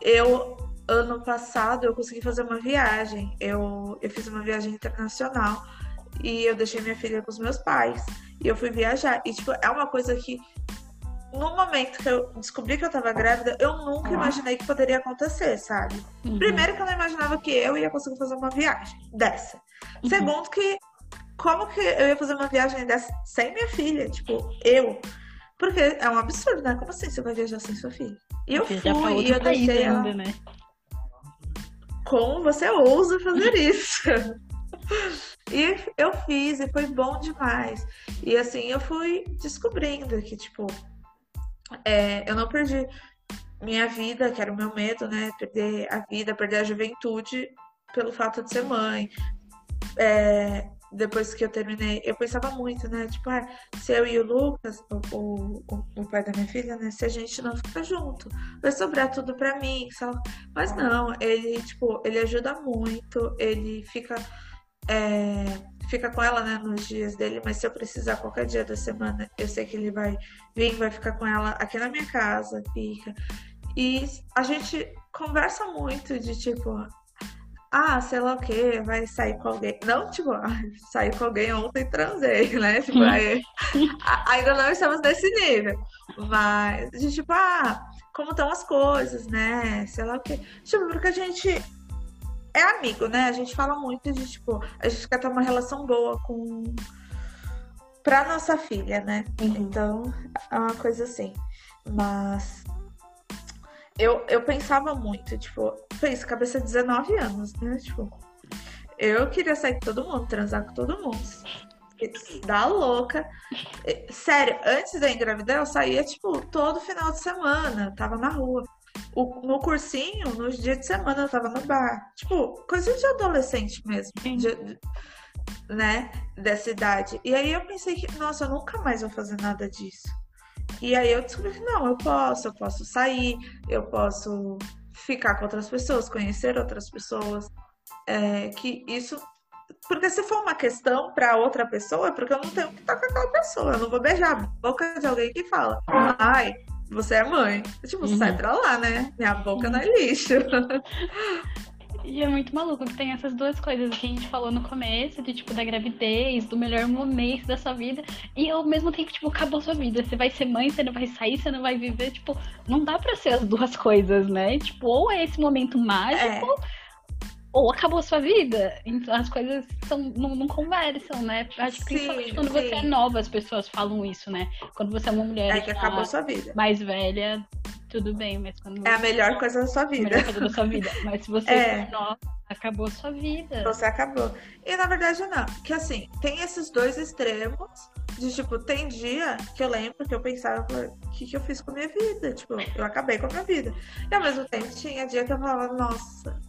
Eu ano passado eu consegui fazer uma viagem. Eu, eu fiz uma viagem internacional e eu deixei minha filha com os meus pais. E eu fui viajar. E, tipo, é uma coisa que no momento que eu descobri que eu tava grávida, eu nunca imaginei que poderia acontecer, sabe? Uhum. Primeiro que eu não imaginava que eu ia conseguir fazer uma viagem dessa. Uhum. Segundo que como que eu ia fazer uma viagem dessa sem minha filha? Tipo, eu. Porque é um absurdo, né? Como assim você vai viajar sem sua filha? E eu Porque fui e eu deixei ainda, ela... né? Como você ousa fazer isso? *laughs* e eu fiz e foi bom demais. E assim eu fui descobrindo que, tipo, é, eu não perdi minha vida, que era o meu medo, né? Perder a vida, perder a juventude pelo fato de ser mãe. É, depois que eu terminei, eu pensava muito, né? Tipo, ah, se eu e o Lucas, o, o, o, pai da minha filha, né? Se a gente não ficar junto, vai sobrar tudo pra mim, sabe? Mas não, ele, tipo, ele ajuda muito, ele fica. É, fica com ela, né, nos dias dele, mas se eu precisar qualquer dia da semana, eu sei que ele vai vir, vai ficar com ela aqui na minha casa, fica. E a gente conversa muito de tipo, ah, sei lá o que, vai sair com alguém. Não, tipo, *laughs* sair com alguém ontem transei, *laughs* né? Tipo, aí, ainda não estamos nesse nível. Mas, de, tipo, ah, como estão as coisas, né? Sei lá o que. Tipo, porque a gente é amigo, né? A gente fala muito de, tipo, a gente quer ter uma relação boa com. pra nossa filha, né? Uhum. Então, é uma coisa assim. Mas eu, eu pensava muito, tipo, fez cabeça de 19 anos, né? Tipo, eu queria sair com todo mundo, transar com todo mundo. Dá louca. Sério, antes da engravidar, eu saía, tipo, todo final de semana. Tava na rua. O, no cursinho, nos dias de semana, eu tava no bar. Tipo, coisa de adolescente mesmo. De, né? Dessa idade. E aí eu pensei que, nossa, eu nunca mais vou fazer nada disso. E aí eu descobri que não, eu posso, eu posso sair, eu posso ficar com outras pessoas, conhecer outras pessoas. É, que isso. Porque se for uma questão para outra pessoa, é porque eu não tenho que estar com aquela pessoa. Eu não vou beijar a boca de alguém que fala, ai, você é mãe. Tipo, uhum. sai pra lá, né? Minha boca não é lixo. *laughs* E é muito maluco que tem essas duas coisas que a gente falou no começo, de tipo, da gravidez, do melhor momento da sua vida, e ao mesmo tempo, tipo, acabou sua vida. Você vai ser mãe, você não vai sair, você não vai viver, tipo, não dá pra ser as duas coisas, né? Tipo, ou é esse momento mágico, é ou acabou a sua vida. Então as coisas são, não, não conversam, né? Acho que principalmente quando sim. você é nova, as pessoas falam isso, né? Quando você é uma mulher é que acabou sua vida. mais velha, tudo bem, mas quando É a melhor coisa da sua vida. A melhor coisa da sua vida. Mas se você é, é nova, acabou a sua vida. Você acabou. E na verdade não. Que assim, tem esses dois extremos de tipo, tem dia que eu lembro que eu pensava, o que, que eu fiz com a minha vida? Tipo, eu acabei com a minha vida. E ao mesmo tempo tinha dia que eu falava, nossa,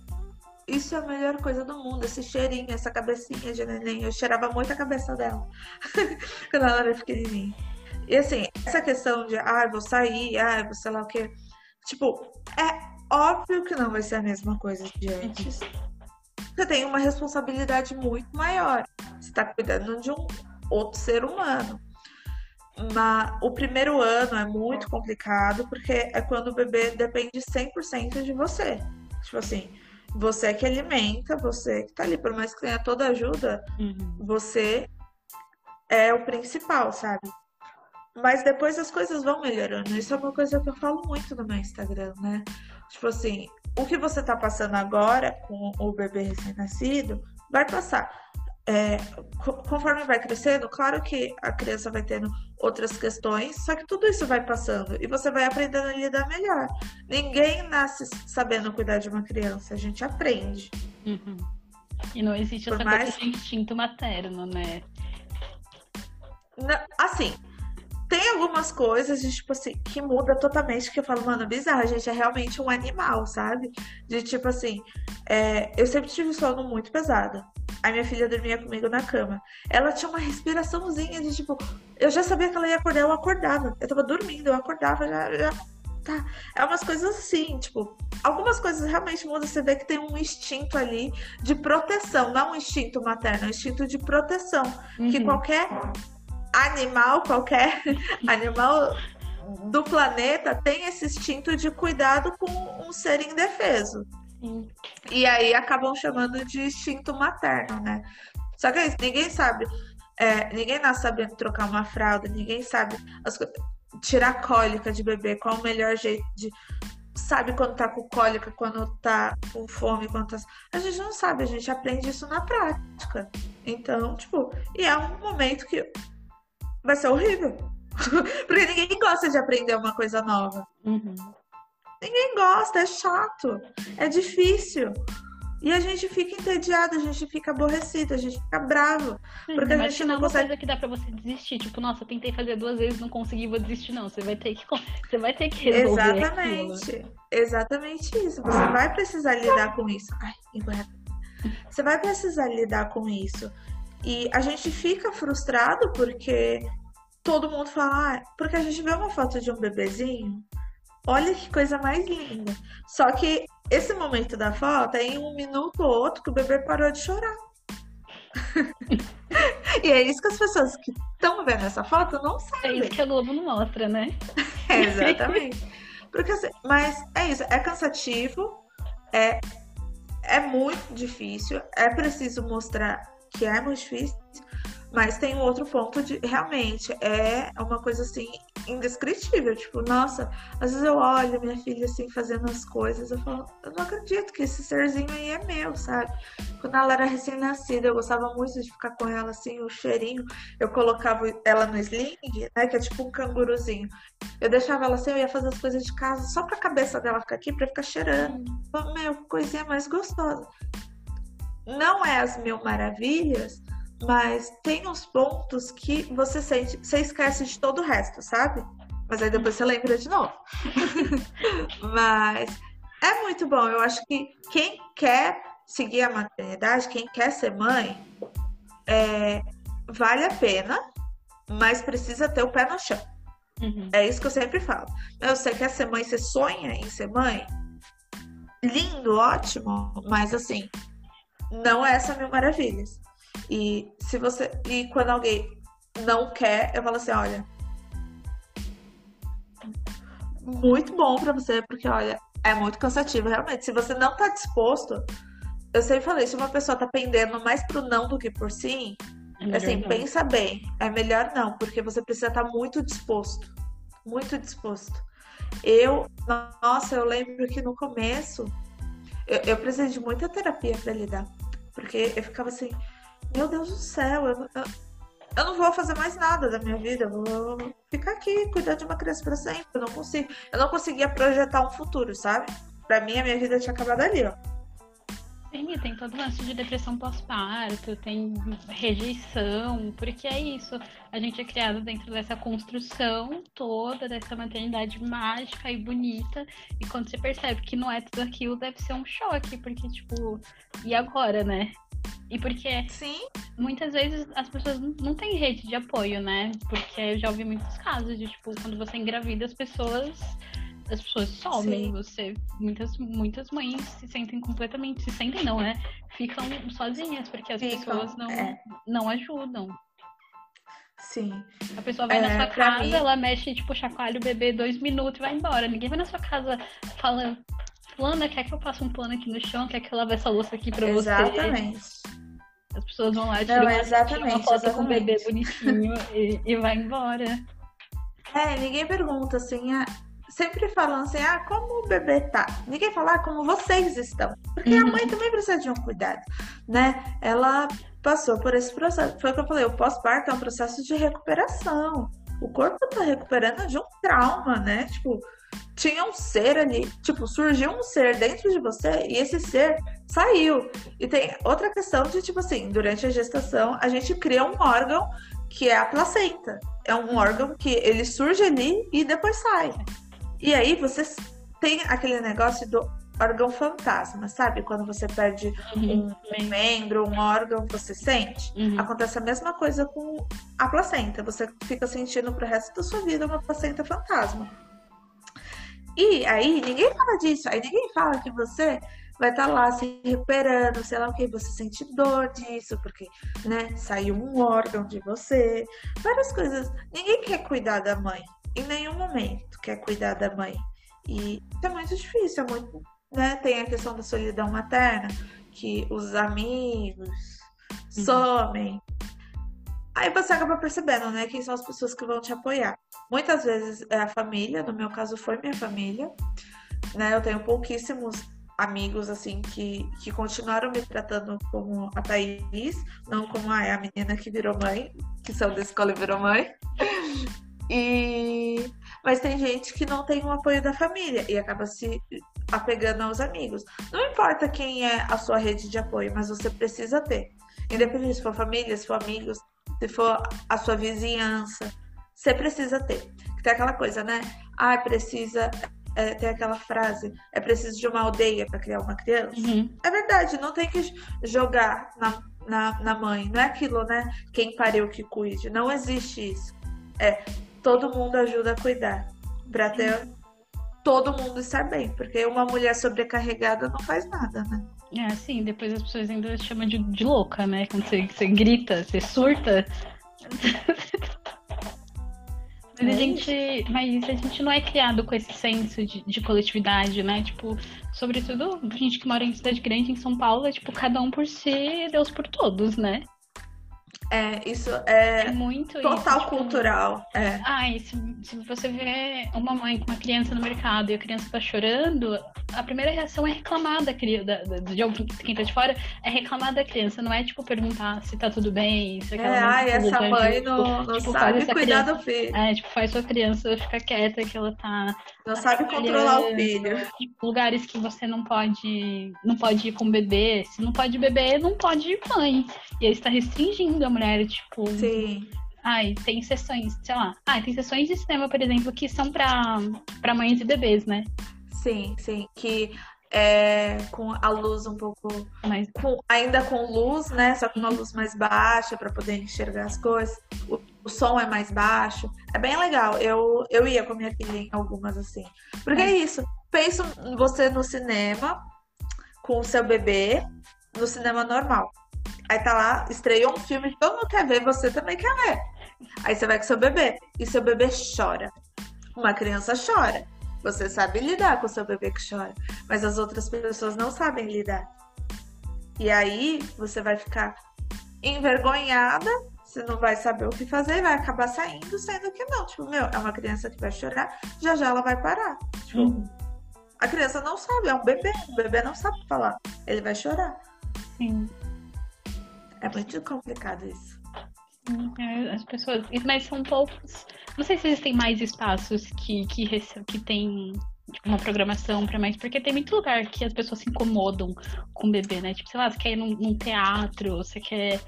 isso é a melhor coisa do mundo, esse cheirinho, essa cabecinha de neném. Eu cheirava muito a cabeça dela *laughs* quando ela era pequenininha. E assim, essa questão de, ah, vou sair, ah, vou sei lá o quê. Tipo, é óbvio que não vai ser a mesma coisa de antes. Você tem uma responsabilidade muito maior. Você está cuidando de um outro ser humano. Mas o primeiro ano é muito complicado porque é quando o bebê depende 100% de você. Tipo assim, você é que alimenta, você que tá ali, por mais que tenha toda ajuda, uhum. você é o principal, sabe? Mas depois as coisas vão melhorando. Isso é uma coisa que eu falo muito no meu Instagram, né? Tipo assim, o que você tá passando agora com o bebê recém-nascido vai passar é, conforme vai crescendo, claro que a criança vai tendo outras questões, só que tudo isso vai passando e você vai aprendendo a lidar melhor. Ninguém nasce sabendo cuidar de uma criança, a gente aprende. Uhum. E não existe Por essa mais... coisa de instinto materno, né? Assim, tem algumas coisas de, tipo assim, que muda totalmente, que eu falo, mano, bizarro, a gente é realmente um animal, sabe? De tipo assim, é, eu sempre tive sono muito pesado. A minha filha dormia comigo na cama. Ela tinha uma respiraçãozinha de tipo. Eu já sabia que ela ia acordar, eu acordava. Eu tava dormindo, eu acordava, já. já tá. É umas coisas assim, tipo. Algumas coisas realmente mudam. Você vê que tem um instinto ali de proteção, não um instinto materno, é um instinto de proteção. Uhum. Que qualquer animal, qualquer *laughs* animal do planeta tem esse instinto de cuidado com um ser indefeso. E aí acabam chamando de instinto materno, né? Só que isso, ninguém sabe. É, ninguém nasce sabendo trocar uma fralda, ninguém sabe as, tirar cólica de bebê, qual o melhor jeito de. Sabe quando tá com cólica, quando tá com fome, quando tá. A gente não sabe, a gente aprende isso na prática. Então, tipo, e é um momento que vai ser horrível. *laughs* Porque ninguém gosta de aprender uma coisa nova. Uhum. Ninguém gosta, é chato, é difícil. E a gente fica entediado, a gente fica aborrecido, a gente fica bravo. porque a gente não, não consegue. coisa que dá pra você desistir. Tipo, nossa, eu tentei fazer duas vezes, não consegui, vou desistir, não. Você vai ter que, você vai ter que resolver. Exatamente. Aquilo. Exatamente isso. Você vai precisar lidar com isso. Ai, Você vai precisar lidar com isso. E a gente fica frustrado porque todo mundo fala, ah, porque a gente vê uma foto de um bebezinho Olha que coisa mais linda. Só que esse momento da foto é em um minuto ou outro que o bebê parou de chorar. *laughs* e é isso que as pessoas que estão vendo essa foto não sabem. É isso que a Globo não mostra, né? é, *laughs* exatamente. Porque, assim, mas é isso, é cansativo, é, é muito difícil, é preciso mostrar que é muito difícil, mas tem um outro ponto de realmente é uma coisa assim indescritível. Tipo, nossa, às vezes eu olho minha filha assim fazendo as coisas, eu falo, eu não acredito que esse serzinho aí é meu, sabe? Quando ela era recém-nascida, eu gostava muito de ficar com ela assim, o cheirinho. Eu colocava ela no sling, né? Que é tipo um canguruzinho. Eu deixava ela assim, eu ia fazer as coisas de casa só pra cabeça dela ficar aqui pra ficar cheirando. Meu, coisinha mais gostosa. Não é as mil maravilhas, mas tem uns pontos que você sente, você esquece de todo o resto, sabe? Mas aí depois você lembra de novo. *laughs* Mas é muito bom. Eu acho que quem quer seguir a maternidade, quem quer ser mãe, é, vale a pena, mas precisa ter o pé no chão. Uhum. É isso que eu sempre falo. Você quer ser mãe, você sonha em ser mãe? Lindo, ótimo, mas assim, não é essa mil maravilhas. E se você. E quando alguém não quer, eu falo assim, olha. Muito bom para você, porque olha, é muito cansativo, realmente. Se você não tá disposto, eu sempre falei, se uma pessoa tá pendendo mais pro não do que por sim, é assim, não. pensa bem. É melhor não, porque você precisa estar tá muito disposto. Muito disposto. Eu, nossa, eu lembro que no começo eu, eu precisei de muita terapia para lidar. Porque eu ficava assim, meu Deus do céu, eu, eu, não vou fazer mais nada da minha vida, eu vou ficar aqui, cuidar de uma criança para sempre. Eu não consigo, eu não conseguia projetar um futuro, sabe? Para mim, a minha vida tinha acabado ali, ó. Sim, tem todo o lance de depressão pós-parto, tem rejeição, porque é isso. A gente é criado dentro dessa construção toda, dessa maternidade mágica e bonita. E quando você percebe que não é tudo aquilo, deve ser um choque, porque, tipo, e agora, né? E porque Sim. muitas vezes as pessoas não têm rede de apoio, né? Porque eu já ouvi muitos casos de, tipo, quando você engravida, as pessoas as pessoas somem, Sim. você. Muitas, muitas mães se sentem completamente. Se sentem não, né? Ficam sozinhas, porque as Ficam, pessoas não, é. não ajudam. Sim. A pessoa vai é, na sua casa, mim... ela mexe, tipo, chacoalha o bebê dois minutos e vai embora. Ninguém vai na sua casa falando, Fulana, quer que eu passe um pano aqui no chão? Quer que eu lave essa louça aqui pra exatamente. você? Exatamente. As pessoas vão lá, tiram uma, exatamente, uma foto exatamente. com o bebê bonitinho e, e vai embora. É, ninguém pergunta assim, ah, sempre falam assim, ah, como o bebê tá? Ninguém fala ah, como vocês estão. Porque uhum. a mãe também precisa de um cuidado, né? Ela passou por esse processo. Foi o que eu falei, o pós-parto é um processo de recuperação. O corpo tá recuperando de um trauma, né? Tipo, tinha um ser ali, tipo, surgiu um ser dentro de você e esse ser saiu. E tem outra questão de, tipo assim, durante a gestação, a gente cria um órgão que é a placenta. É um órgão que ele surge ali e depois sai. E aí você tem aquele negócio do órgão fantasma, sabe? Quando você perde uhum. um, membro, um órgão, você sente. Uhum. Acontece a mesma coisa com a placenta. Você fica sentindo pro resto da sua vida uma placenta fantasma. E aí ninguém fala disso. Aí ninguém fala que você vai estar tá lá se recuperando, sei lá o que, você sente dor disso, porque, né, saiu um órgão de você, várias coisas. Ninguém quer cuidar da mãe em nenhum momento quer cuidar da mãe. E é muito difícil, é muito, né? Tem a questão da solidão materna, que os amigos uhum. somem. Aí você acaba percebendo, né, quem são as pessoas que vão te apoiar. Muitas vezes é a família, no meu caso foi minha família, né? Eu tenho pouquíssimos amigos assim que, que continuaram me tratando como a Thaís, não como ah, é a menina que virou mãe, que são da escola e virou mãe. E mas tem gente que não tem o apoio da família e acaba se apegando aos amigos. Não importa quem é a sua rede de apoio, mas você precisa ter. Independente se for família, se for amigos, se for a sua vizinhança, você precisa ter. Tem aquela coisa, né? Ah, precisa é, tem aquela frase, é preciso de uma aldeia para criar uma criança. Uhum. É verdade, não tem que jogar na, na, na, mãe, não é aquilo, né? Quem pariu que cuide. Não existe isso. É, todo mundo ajuda a cuidar. Pra ter todo mundo estar bem. Porque uma mulher sobrecarregada não faz nada, né? É, sim, depois as pessoas ainda chamam de, de louca, né? Quando você, você grita, você surta. *laughs* Mas a, é gente, mas a gente não é criado com esse senso de, de, coletividade, né? Tipo, sobretudo gente que mora em cidade grande, em São Paulo, é tipo, cada um por si, Deus por todos, né? É, isso é, é muito total isso, tipo, cultural. É. Ai, se, se, você vê uma mãe com uma criança no mercado e a criança tá chorando, a primeira reação é reclamar da criança, de alguém, quem tá de fora, é reclamar da criança, não é tipo perguntar se tá tudo bem, se aquela é, ai, essa mãe não, não tipo, sabe cuidar criança, do filho. É, tipo, faz sua criança ficar quieta que ela tá. Não sabe controlar o filho. Tipo, lugares que você não pode. Não pode ir com bebê. Se não pode beber, não pode ir mãe. E aí está restringindo a mulher, tipo. Sim. Ai, tem sessões, sei lá. Ah, tem sessões de cinema, por exemplo, que são para mães e bebês, né? Sim, sim. Que é, com a luz um pouco mais com, ainda com luz, né? Só com uma luz mais baixa para poder enxergar as coisas. O, o, som é mais baixo. É bem legal. Eu, eu ia com minha filha em algumas assim. Porque é, é isso. Pensa você no cinema com o seu bebê no cinema normal. Aí tá lá, estreou um filme, todo mundo quer ver, você também quer ver. Aí você vai com seu bebê e seu bebê chora. Uma criança chora. Você sabe lidar com seu bebê que chora, mas as outras pessoas não sabem lidar. E aí você vai ficar envergonhada, você não vai saber o que fazer, vai acabar saindo, sendo que não. Tipo, meu, é uma criança que vai chorar, já já ela vai parar. Tipo, uhum. a criança não sabe, é um bebê, o bebê não sabe falar, ele vai chorar. Sim. É muito complicado isso. É, as pessoas. Mas são poucos. Não sei se existem mais espaços que, que, que tem tipo, uma programação para mais. Porque tem muito lugar que as pessoas se incomodam com o bebê, né? Tipo, sei lá, você quer ir num, num teatro, você quer.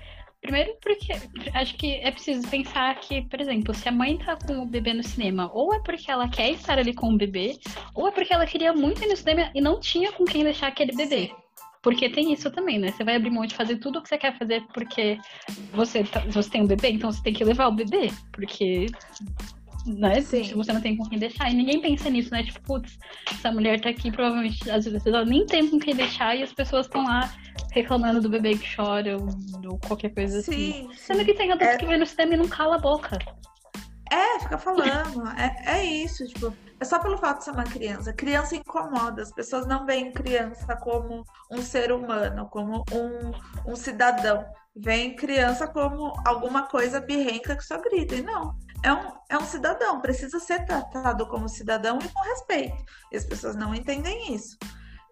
Primeiro porque acho que é preciso pensar que, por exemplo, se a mãe tá com o bebê no cinema, ou é porque ela quer estar ali com o bebê, ou é porque ela queria muito ir no cinema e não tinha com quem deixar aquele bebê. Sim. Porque tem isso também, né? Você vai abrir mão de fazer tudo o que você quer fazer porque você, tá, você tem um bebê, então você tem que levar o bebê. Porque né? Sim. Você não tem com quem deixar. E ninguém pensa nisso, né? Tipo, putz, essa mulher tá aqui, provavelmente, às vezes ela nem tem com quem deixar e as pessoas estão lá reclamando do bebê que chora ou, ou qualquer coisa assim. sim, assim. Sendo que tem adultos é... que vêm no cinema e não cala a boca. É, fica falando. é, é isso, tipo, é só pelo fato de ser uma criança. Criança incomoda. As pessoas não veem criança como um ser humano, como um, um cidadão. Veem criança como alguma coisa birrenca que só grita. E não. É um, é um cidadão, precisa ser tratado como cidadão e com respeito. E as pessoas não entendem isso.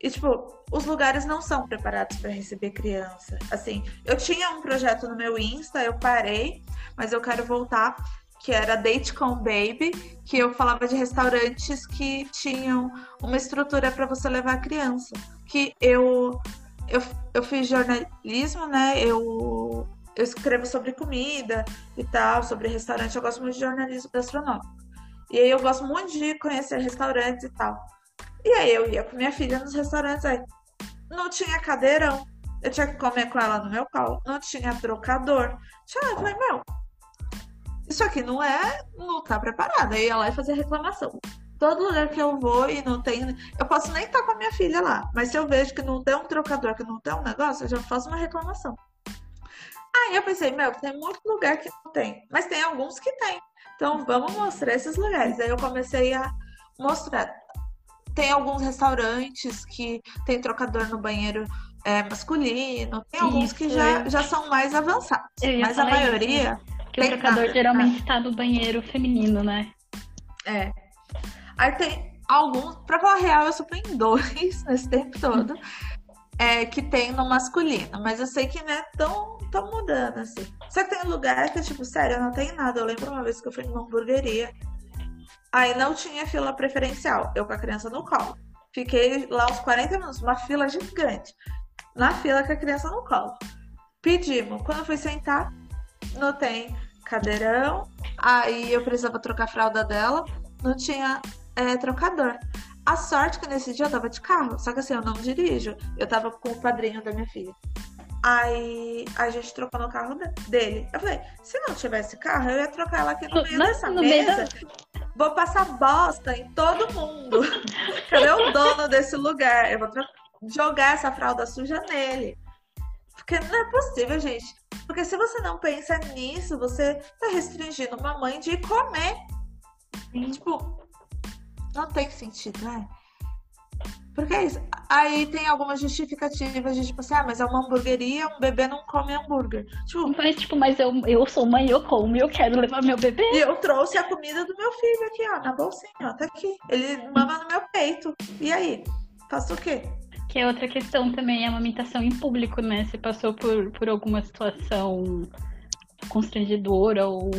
E, tipo, os lugares não são preparados para receber criança. Assim, eu tinha um projeto no meu Insta, eu parei, mas eu quero voltar que era Date com Baby, que eu falava de restaurantes que tinham uma estrutura para você levar a criança. Que eu, eu, eu fiz jornalismo, né? Eu, eu escrevo sobre comida e tal, sobre restaurante. Eu gosto muito de jornalismo gastronômico. E aí eu gosto muito de conhecer restaurantes e tal. E aí eu ia com minha filha nos restaurantes aí. Não tinha cadeirão. Eu tinha que comer com ela no meu colo. Não tinha trocador. Tinha, eu falei, meu, isso aqui não é, não tá preparada. Eu ia lá e fazer reclamação. Todo lugar que eu vou e não tem. Eu posso nem estar com a minha filha lá, mas se eu vejo que não tem um trocador, que não tem um negócio, eu já faço uma reclamação. Aí eu pensei, meu, tem muito lugar que não tem, mas tem alguns que tem. Então vamos mostrar esses lugares. Aí eu comecei a mostrar. Tem alguns restaurantes que tem trocador no banheiro é, masculino, tem alguns Isso, que já, já são mais avançados. Mas a maioria. Isso que o trocador nada, geralmente está no banheiro feminino, né? É. Aí tem alguns, pra falar real, eu só em dois *laughs* nesse tempo todo. É, que tem no masculino, mas eu sei que não é tão, tão mudando assim. Só que tem lugar que, tipo, sério, não tem nada. Eu lembro uma vez que eu fui numa hamburgueria, aí não tinha fila preferencial, eu com a criança no colo. Fiquei lá uns 40 minutos, uma fila gigante, na fila com a criança no colo. Pedimos, quando eu fui sentar, não tem cadeirão. Aí eu precisava trocar a fralda dela, não tinha é, trocador. A sorte que nesse dia eu tava de carro, só que assim, eu não dirijo. Eu tava com o padrinho da minha filha. Aí a gente trocou no carro dele. Eu falei, se não tivesse carro, eu ia trocar ela aqui no meio dessa no mesa. Meio da... Vou passar bosta em todo mundo. *laughs* Cadê o dono desse lugar? Eu vou jogar essa fralda suja nele. Porque não é possível, gente. Porque se você não pensa nisso, você tá restringindo uma mãe de comer. Sim. Tipo, não tem sentido, né? Porque é isso. Aí tem algumas justificativas de tipo assim, ah, mas é uma hamburgueria, um bebê não come hambúrguer. Tipo, mas, tipo, mas eu, eu sou mãe, eu como, eu quero levar meu bebê. E eu trouxe a comida do meu filho aqui, ó, na bolsinha, ó, tá aqui. Ele mama no meu peito. E aí? Faço o quê? Que é outra questão também, a amamentação em público, né? Você passou por, por alguma situação constrangedora ou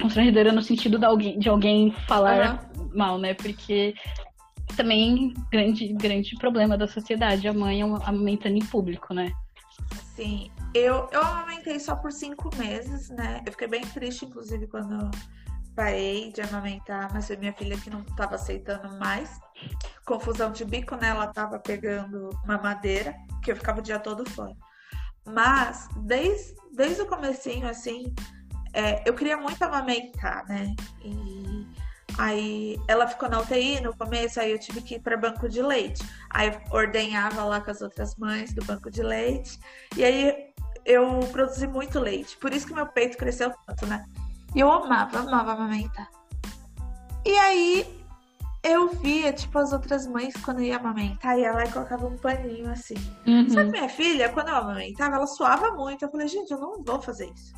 constrangedora no sentido de alguém, de alguém falar uhum. mal, né? Porque também grande grande problema da sociedade, a mãe amamentando em público, né? Sim, eu, eu amamentei só por cinco meses, né? Eu fiquei bem triste, inclusive, quando parei de amamentar, mas foi minha filha que não estava aceitando mais. Confusão de bico, né? Ela estava pegando uma madeira, que eu ficava o dia todo fora. Mas, desde, desde o comecinho, assim, é, eu queria muito amamentar, né? E aí ela ficou na UTI no começo, aí eu tive que ir para banco de leite. Aí ordenhava lá com as outras mães do banco de leite. E aí eu produzi muito leite. Por isso que meu peito cresceu tanto, né? E eu amava, amava amamentar. E aí eu via, tipo, as outras mães quando ia amamentar, e ela colocava um paninho assim. Uhum. Que minha filha, quando eu amamentava, ela suava muito. Eu falei, gente, eu não vou fazer isso.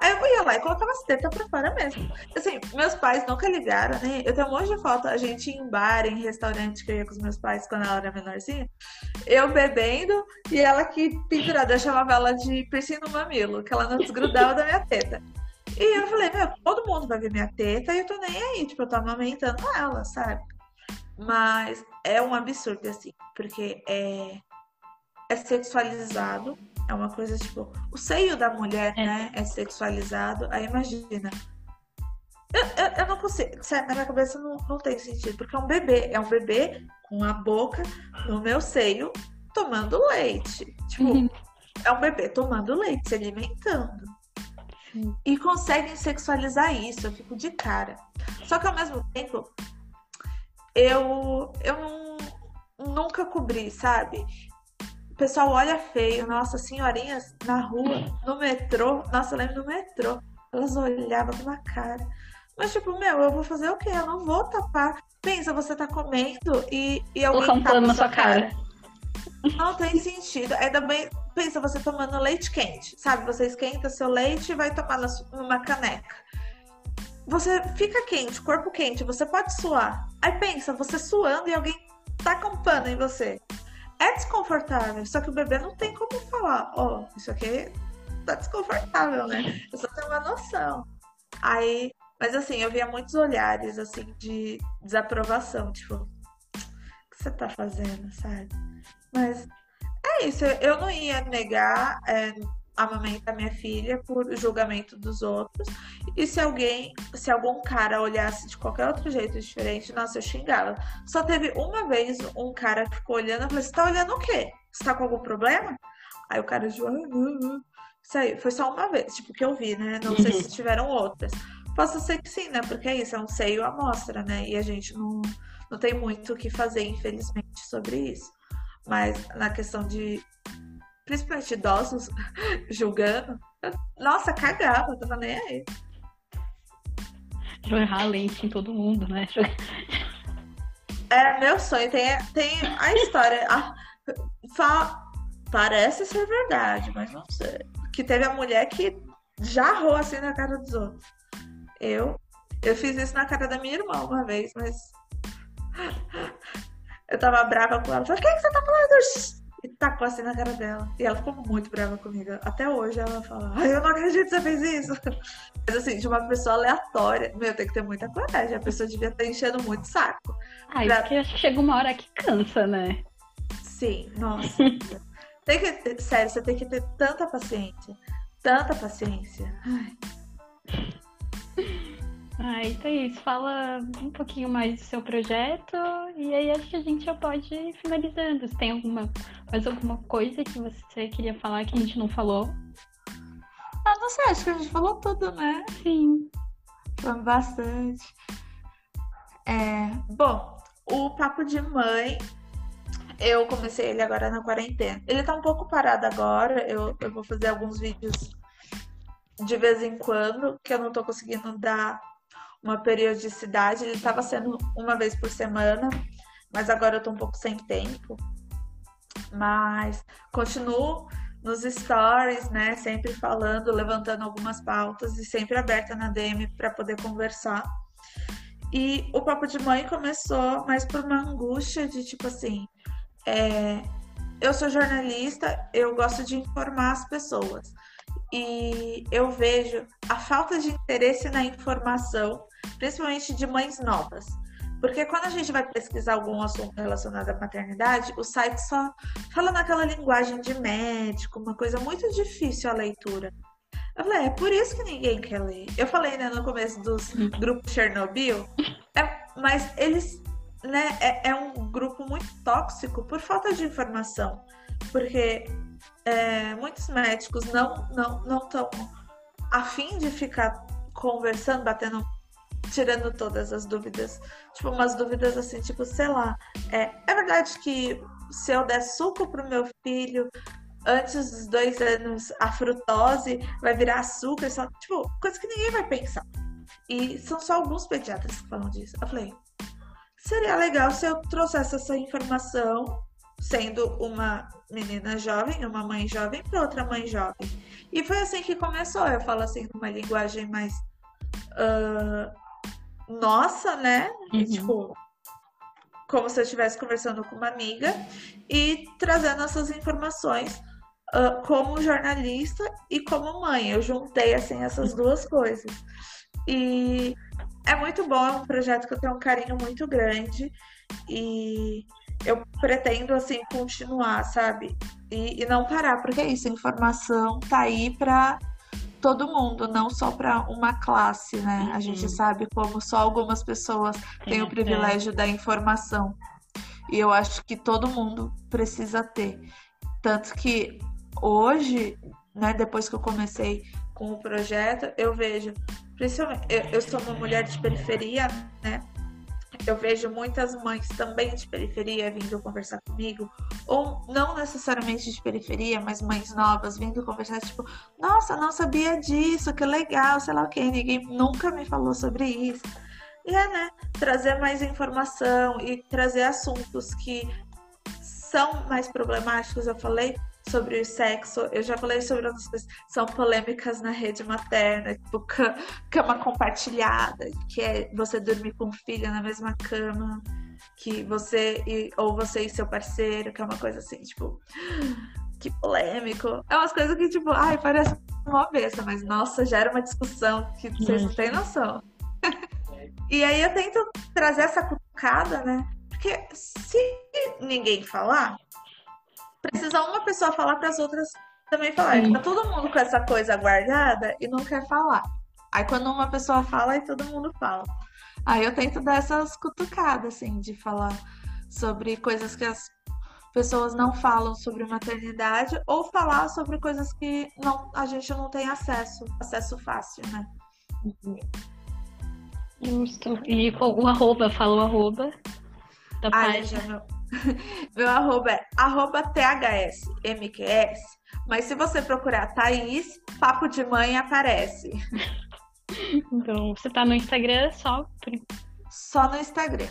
Aí eu ia lá e colocava as tetas pra fora mesmo. Assim, meus pais nunca ligaram, né? Eu tenho um monte de foto, a gente em bar, em restaurante que eu ia com os meus pais quando ela era menorzinha. Eu bebendo e ela que pendurada, eu chamava ela de piercing no mamilo, que ela não desgrudava da minha teta. E eu falei, meu, todo mundo vai ver minha teta e eu tô nem aí, tipo, eu tô amamentando ela, sabe? Mas é um absurdo, assim, porque é, é sexualizado, é uma coisa, tipo, o seio da mulher, é. né, é sexualizado, aí imagina. Eu, eu, eu, não consigo, sério, na minha cabeça não, não tem sentido, porque é um bebê, é um bebê com a boca no meu seio tomando leite. Tipo, uhum. é um bebê tomando leite, se alimentando. E conseguem sexualizar isso, eu fico de cara. Só que ao mesmo tempo, eu, eu não, nunca cobri, sabe? O pessoal olha feio, nossa, senhorinhas na rua, no metrô, nossa, eu lembro do metrô, elas olhavam com uma cara. Mas, tipo, meu, eu vou fazer o quê? Eu não vou tapar. Pensa, você tá comendo e, e alguém Colocar um tapa na sua cara. cara. Não tem sentido. Ainda bem, pensa você tomando leite quente, sabe? Você esquenta seu leite e vai tomar numa caneca. Você fica quente, corpo quente, você pode suar. Aí pensa, você suando e alguém taca um pano em você. É desconfortável, só que o bebê não tem como falar, ó, oh, isso aqui tá desconfortável, né? Eu só tenho uma noção. Aí, mas assim, eu via muitos olhares assim de desaprovação, tipo, o que você tá fazendo, sabe? Mas é isso, eu não ia negar é, amamentar minha filha por julgamento dos outros. E se alguém, se algum cara olhasse de qualquer outro jeito diferente, nossa, eu xingava. Só teve uma vez um cara que ficou olhando, eu falei, você tá olhando o quê? Você tá com algum problema? Aí o cara de isso aí, foi só uma vez, tipo, que eu vi, né? Não sei se *laughs* tiveram outras. Posso ser que sim, né? Porque é isso, é um seio à mostra, né? E a gente não, não tem muito o que fazer, infelizmente, sobre isso. Mas na questão de, principalmente idosos, *laughs* julgando, eu, nossa, cagava, tava nem aí. Jogar leite em todo mundo, né? É meu sonho. Tem, tem a história. A, fa, parece ser verdade, mas não sei. Que teve a mulher que jarrou assim na cara dos outros. Eu, eu fiz isso na cara da minha irmã uma vez, mas eu tava brava com ela. Falei, o que, é que você tá falando? E tacou assim na cara dela. E ela ficou muito brava comigo. Até hoje ela fala, ai, eu não acredito que você fez isso. *laughs* Mas assim, de uma pessoa aleatória. Meu, tem que ter muita coragem. A pessoa devia estar enchendo muito saco. Ai, pra... porque chega uma hora que cansa, né? Sim, nossa. *laughs* tem que ter, sério, você tem que ter tanta paciência. Tanta paciência. Ai. Ah, então é isso. Fala um pouquinho mais do seu projeto e aí acho que a gente já pode ir finalizando. Se tem alguma, mais alguma coisa que você queria falar que a gente não falou? Ah, não sei, acho que a gente falou tudo, né? Sim. Falamos bastante. É, bom, o Papo de Mãe, eu comecei ele agora na quarentena. Ele tá um pouco parado agora, eu, eu vou fazer alguns vídeos de vez em quando, que eu não tô conseguindo dar uma periodicidade. Ele estava sendo uma vez por semana, mas agora eu tô um pouco sem tempo. Mas continuo nos stories, né? Sempre falando, levantando algumas pautas e sempre aberta na DM para poder conversar. E o Papo de Mãe começou mais por uma angústia de tipo assim: é, eu sou jornalista, eu gosto de informar as pessoas. E eu vejo a falta de interesse na informação principalmente de mães novas. Porque quando a gente vai pesquisar algum assunto relacionado à maternidade, o site só fala naquela linguagem de médico, uma coisa muito difícil a leitura. Eu falei, é por isso que ninguém quer ler. Eu falei né, no começo dos *laughs* grupos Chernobyl, é, mas eles, né, é, é, um grupo muito tóxico por falta de informação. Porque é, muitos médicos não não não estão afim de ficar conversando, batendo tirando todas as dúvidas. Tipo, umas dúvidas assim, tipo, sei lá. É, é verdade que se eu der suco pro meu filho antes dos dois anos, a frutose vai virar açúcar, só, tipo, coisa que ninguém vai pensar. E são só alguns pediatras que falam disso. Eu falei, seria legal se eu trouxesse essa informação, sendo uma menina jovem, uma mãe jovem, para outra mãe jovem. E foi assim que começou. Eu falo assim, numa linguagem mais uh, nossa, né? Uhum. Tipo, como se eu estivesse conversando com uma amiga e trazendo essas informações uh, como jornalista e como mãe. Eu juntei assim essas duas coisas. E é muito bom, é um projeto que eu tenho um carinho muito grande e eu pretendo assim continuar, sabe? E, e não parar, porque é isso, a informação tá aí para todo mundo, não só para uma classe, né? Uhum. A gente sabe como só algumas pessoas têm o privilégio da informação. E eu acho que todo mundo precisa ter. Tanto que hoje, né, depois que eu comecei com o projeto, eu vejo, principalmente, eu, eu sou uma mulher de periferia, né? Eu vejo muitas mães também de periferia vindo conversar comigo, ou não necessariamente de periferia, mas mães novas vindo conversar, tipo, nossa, não sabia disso, que legal, sei lá o que, ninguém nunca me falou sobre isso. E é, né, trazer mais informação e trazer assuntos que são mais problemáticos, eu falei, sobre sexo, eu já falei sobre outras coisas, são polêmicas na rede materna, tipo cama compartilhada, que é você dormir com o filho na mesma cama que você e, ou você e seu parceiro, que é uma coisa assim, tipo, que polêmico. É umas coisas que, tipo, ai, parece uma besta, mas nossa, gera uma discussão que vocês não têm noção. *laughs* e aí eu tento trazer essa cutucada, né? Porque se ninguém falar, precisa uma pessoa falar para as outras também falar. Tá todo mundo com essa coisa guardada e não quer falar. Aí quando uma pessoa fala, aí todo mundo fala. Aí eu tento dar essas cutucadas, assim, de falar sobre coisas que as pessoas não falam sobre maternidade ou falar sobre coisas que não, a gente não tem acesso, acesso fácil, né? Justo. E o arroba, fala o arroba da Ai, página. *laughs* Meu arroba é arroba THSMQS, mas se você procurar Thaís, Papo de Mãe aparece. Então, você tá no Instagram só? Só no Instagram.